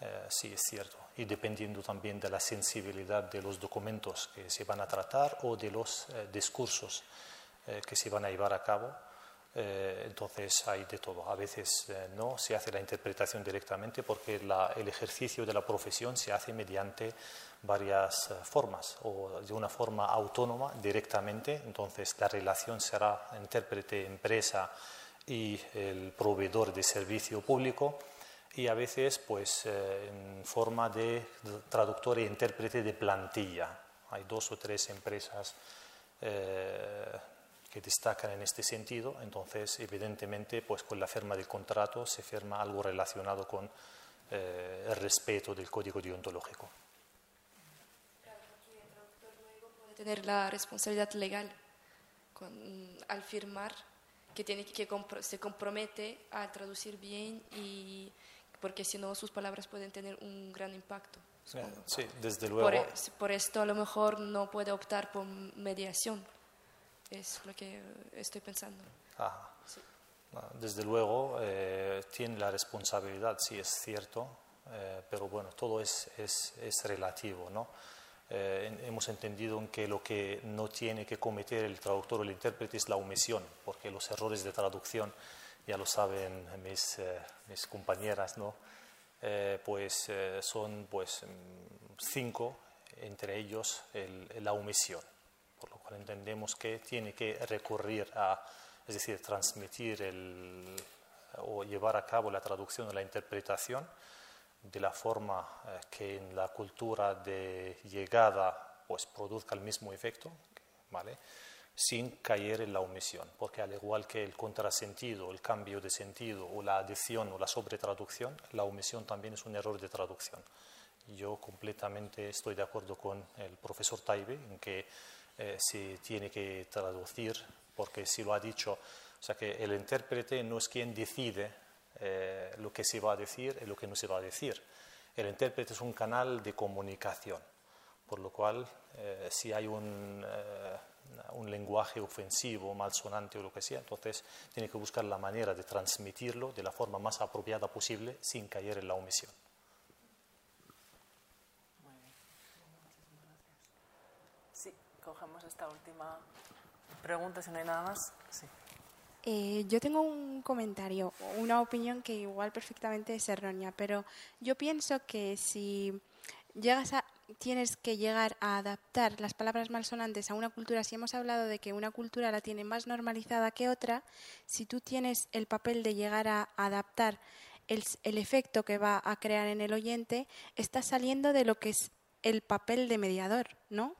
Eh, sí, es cierto. Y dependiendo también de la sensibilidad de los documentos que se van a tratar o de los eh, discursos que se van a llevar a cabo, entonces hay de todo. A veces no se hace la interpretación directamente porque el ejercicio de la profesión se hace mediante varias eh, formas o de una forma autónoma directamente. Entonces la relación será intérprete, empresa y el proveedor de servicio público y a veces pues eh, en forma de traductor e intérprete de plantilla. Hay dos o tres empresas eh, que destacan en este sentido, entonces evidentemente pues con la firma del contrato se firma algo relacionado con el respeto del código deontológico.
tener la responsabilidad legal al firmar, que, tiene, que se compromete a traducir bien y porque si no sus palabras pueden tener un gran impacto.
Sí, desde luego.
Por, e, por, esto a lo mejor no puede optar por mediación. Es lo que estoy pensando.
Desde luego eh, tiene la responsabilidad, sí es cierto, eh, pero bueno, todo es, es, es relativo, ¿no? Eh, hemos entendido que lo que no tiene que cometer el traductor o el intérprete es la omisión, porque los errores de traducción, ya lo saben mis, eh, mis compañeras, ¿no? Eh, pues son pues, mm, cinco, entre ellos la omisión, por lo cual entendemos que tiene que recurrir a, es decir, transmitir el, o llevar a cabo la traducción o la interpretación de la forma eh, que en la cultura de llegada pues produzca el mismo efecto, ¿vale? sin caer en la omisión, porque al igual que el contrasentido, el cambio de sentido o la adición o la sobretraducción, la omisión también es un error de traducción. Yo completamente estoy de acuerdo con el profesor Taibe en que eh, se tiene que traducir, porque si lo ha dicho, o sea que el intérprete no es quien decide eh, lo que se va a decir y lo que no se va a decir. El intérprete es un canal de comunicación, por lo cual eh, si hay un, un lenguaje ofensivo, malsonante o lo que sea, entonces tiene que buscar la manera de transmitirlo de la forma más apropiada posible sin caer en la omisión.
Sí, cogemos esta última pregunta, si no hay nada más. Sí.
Eh, yo tengo un comentario, una opinión que igual perfectamente es errónea, pero yo pienso que si llegas a, tienes que llegar a adaptar las palabras malsonantes a una cultura, si hemos hablado de que una cultura la tiene más normalizada que otra, si tú tienes el papel de llegar a adaptar el, el efecto que va a crear en el oyente, estás saliendo de lo que es el papel de mediador, ¿no?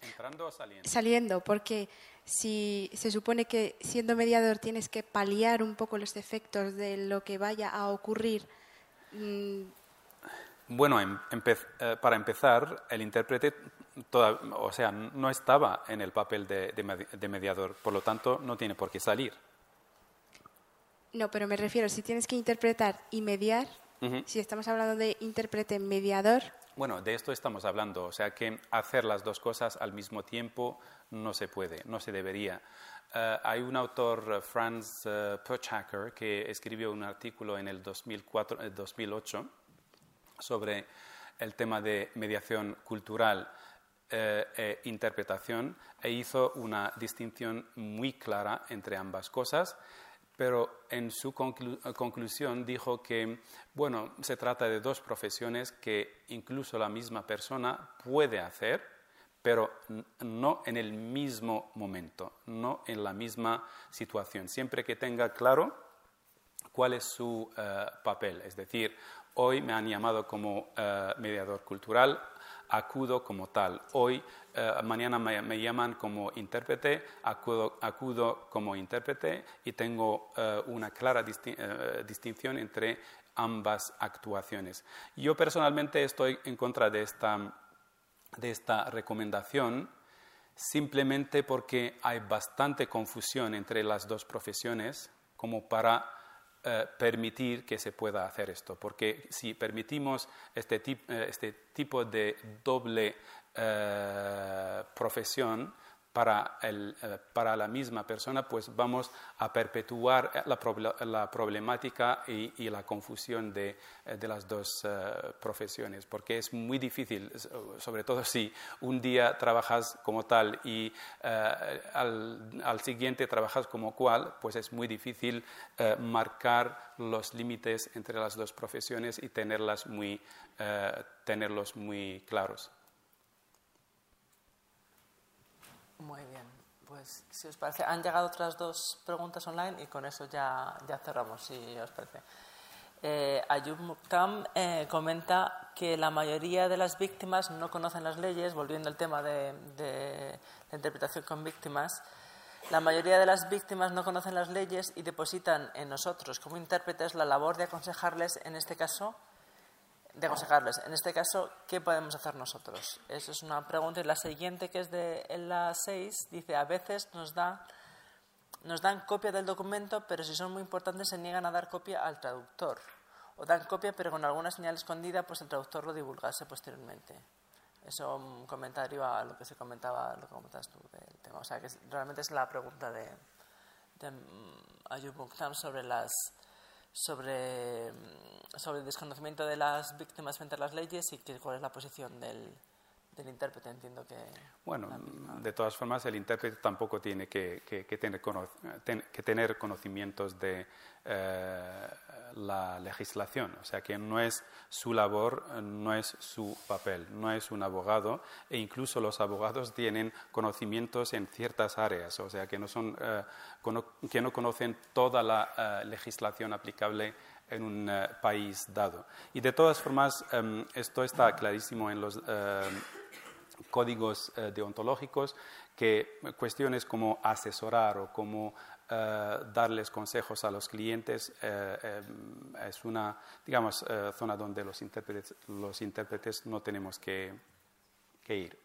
¿Entrando o saliendo?
Saliendo, porque si se supone que siendo mediador tienes que paliar un poco los efectos de lo que vaya a ocurrir. Mm,
bueno, em, eh, para empezar, el intérprete o sea, no estaba en el papel de, de, mediador, por lo tanto no tiene por qué salir.
No, pero me refiero, si tienes que interpretar y mediar, si estamos hablando de intérprete mediador.
Bueno, de esto estamos hablando, o sea que hacer las dos cosas al mismo tiempo no se puede, no se debería. Eh, hay un autor, eh, Franz uh, que escribió un artículo en el 2004, 2008 sobre el tema de mediación cultural e interpretación e hizo una distinción muy clara entre ambas cosas, pero en su conclusión dijo que, bueno, se trata de dos profesiones que incluso la misma persona puede hacer, pero no en el mismo momento, no en la misma situación, siempre que tenga claro cuál es su eh, papel. Es decir, hoy me han llamado como eh, mediador cultural, acudo como tal. Hoy, eh, mañana me, llaman como intérprete, acudo, como intérprete y tengo una clara distinción entre ambas actuaciones. Yo personalmente estoy en contra de esta recomendación simplemente porque hay bastante confusión entre las dos profesiones como para eh, permitir que se pueda hacer esto. Porque si permitimos este, eh, este tipo de doble eh, profesión, para, el, eh, para la misma persona, pues vamos a perpetuar la, la problemática y, la confusión de, eh, de las dos profesiones, porque es muy difícil, sobre todo si un día trabajas como tal y al, al, siguiente trabajas como cual, pues es muy difícil marcar los límites entre las dos profesiones y tenerlas muy, tenerlos muy claros.
Muy bien, pues si os parece, han llegado otras dos preguntas online y con eso ya, cerramos, si os parece. Eh, Ayub Muktam eh, comenta que la mayoría de las víctimas no conocen las leyes, volviendo al tema de, de la interpretación con víctimas. La mayoría de las víctimas no conocen las leyes y depositan en nosotros como intérpretes la labor de aconsejarles, en este caso, de aconsejarles. En este caso, ¿qué podemos hacer nosotros? Esa es una pregunta. Y la siguiente, que es de la 6, dice, a veces nos, da, nos dan copia del documento, pero si son muy importantes se niegan a dar copia al traductor. O dan copia, pero con alguna señal escondida, pues el traductor lo divulgase posteriormente. Eso un comentario a lo que se comentaba, lo que tú del tema. O sea, que realmente es la pregunta de, de mm, Ayub sobre las sobre, mm, sobre el desconocimiento de las víctimas frente a las leyes y cuál es la posición del, del intérprete, entiendo que...
Bueno, de todas formas, el intérprete tampoco tiene que, que, que tener, que tener conocimientos de eh, la legislación, o sea que no es su labor, no es su papel, no es un abogado e incluso los abogados tienen conocimientos en ciertas áreas, o sea que no, son, eh, que no conocen toda la eh, legislación aplicable en un país dado. Y de todas formas, em, esto está clarísimo en los códigos deontológicos que cuestiones como asesorar o como eh, darles consejos a los clientes eh, eh, es una, digamos, zona donde los intérpretes, los intérpretes no tenemos que, que ir.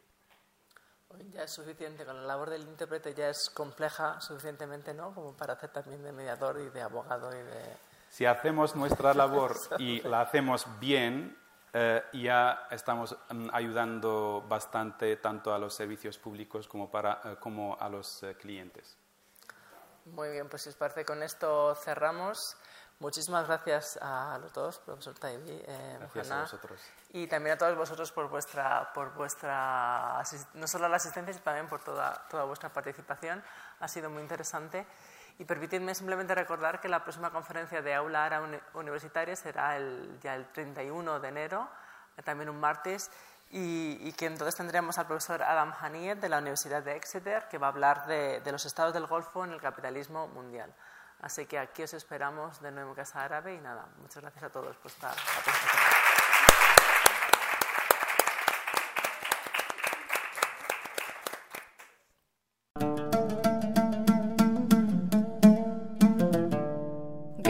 Ya es suficiente, con la labor del intérprete ya es compleja suficientemente, ¿no? Como para hacer también de mediador y de abogado y de
si hacemos nuestra labor y la hacemos bien, eh, ya estamos mm, ayudando bastante tanto a los servicios públicos como, para, eh, como a los eh, clientes.
Muy bien, pues si os parece, con esto cerramos. Muchísimas gracias a los dos, profesor Taibi, eh,
Gracias a vosotros.
y también a todos vosotros por vuestra, por vuestra no solo la asistencia, sino también por toda, toda vuestra participación. Ha sido muy interesante. Y permitidme simplemente recordar que la próxima conferencia de Aula ARA Universitaria será el, ya el 31 de enero, también un martes, y, y, que entonces tendremos al profesor Adam Haniet de la Universidad de Exeter, que va a hablar de, de los estados del Golfo en el capitalismo mundial. Así que aquí os esperamos de nuevo en Casa Árabe y nada, muchas gracias a todos por estar.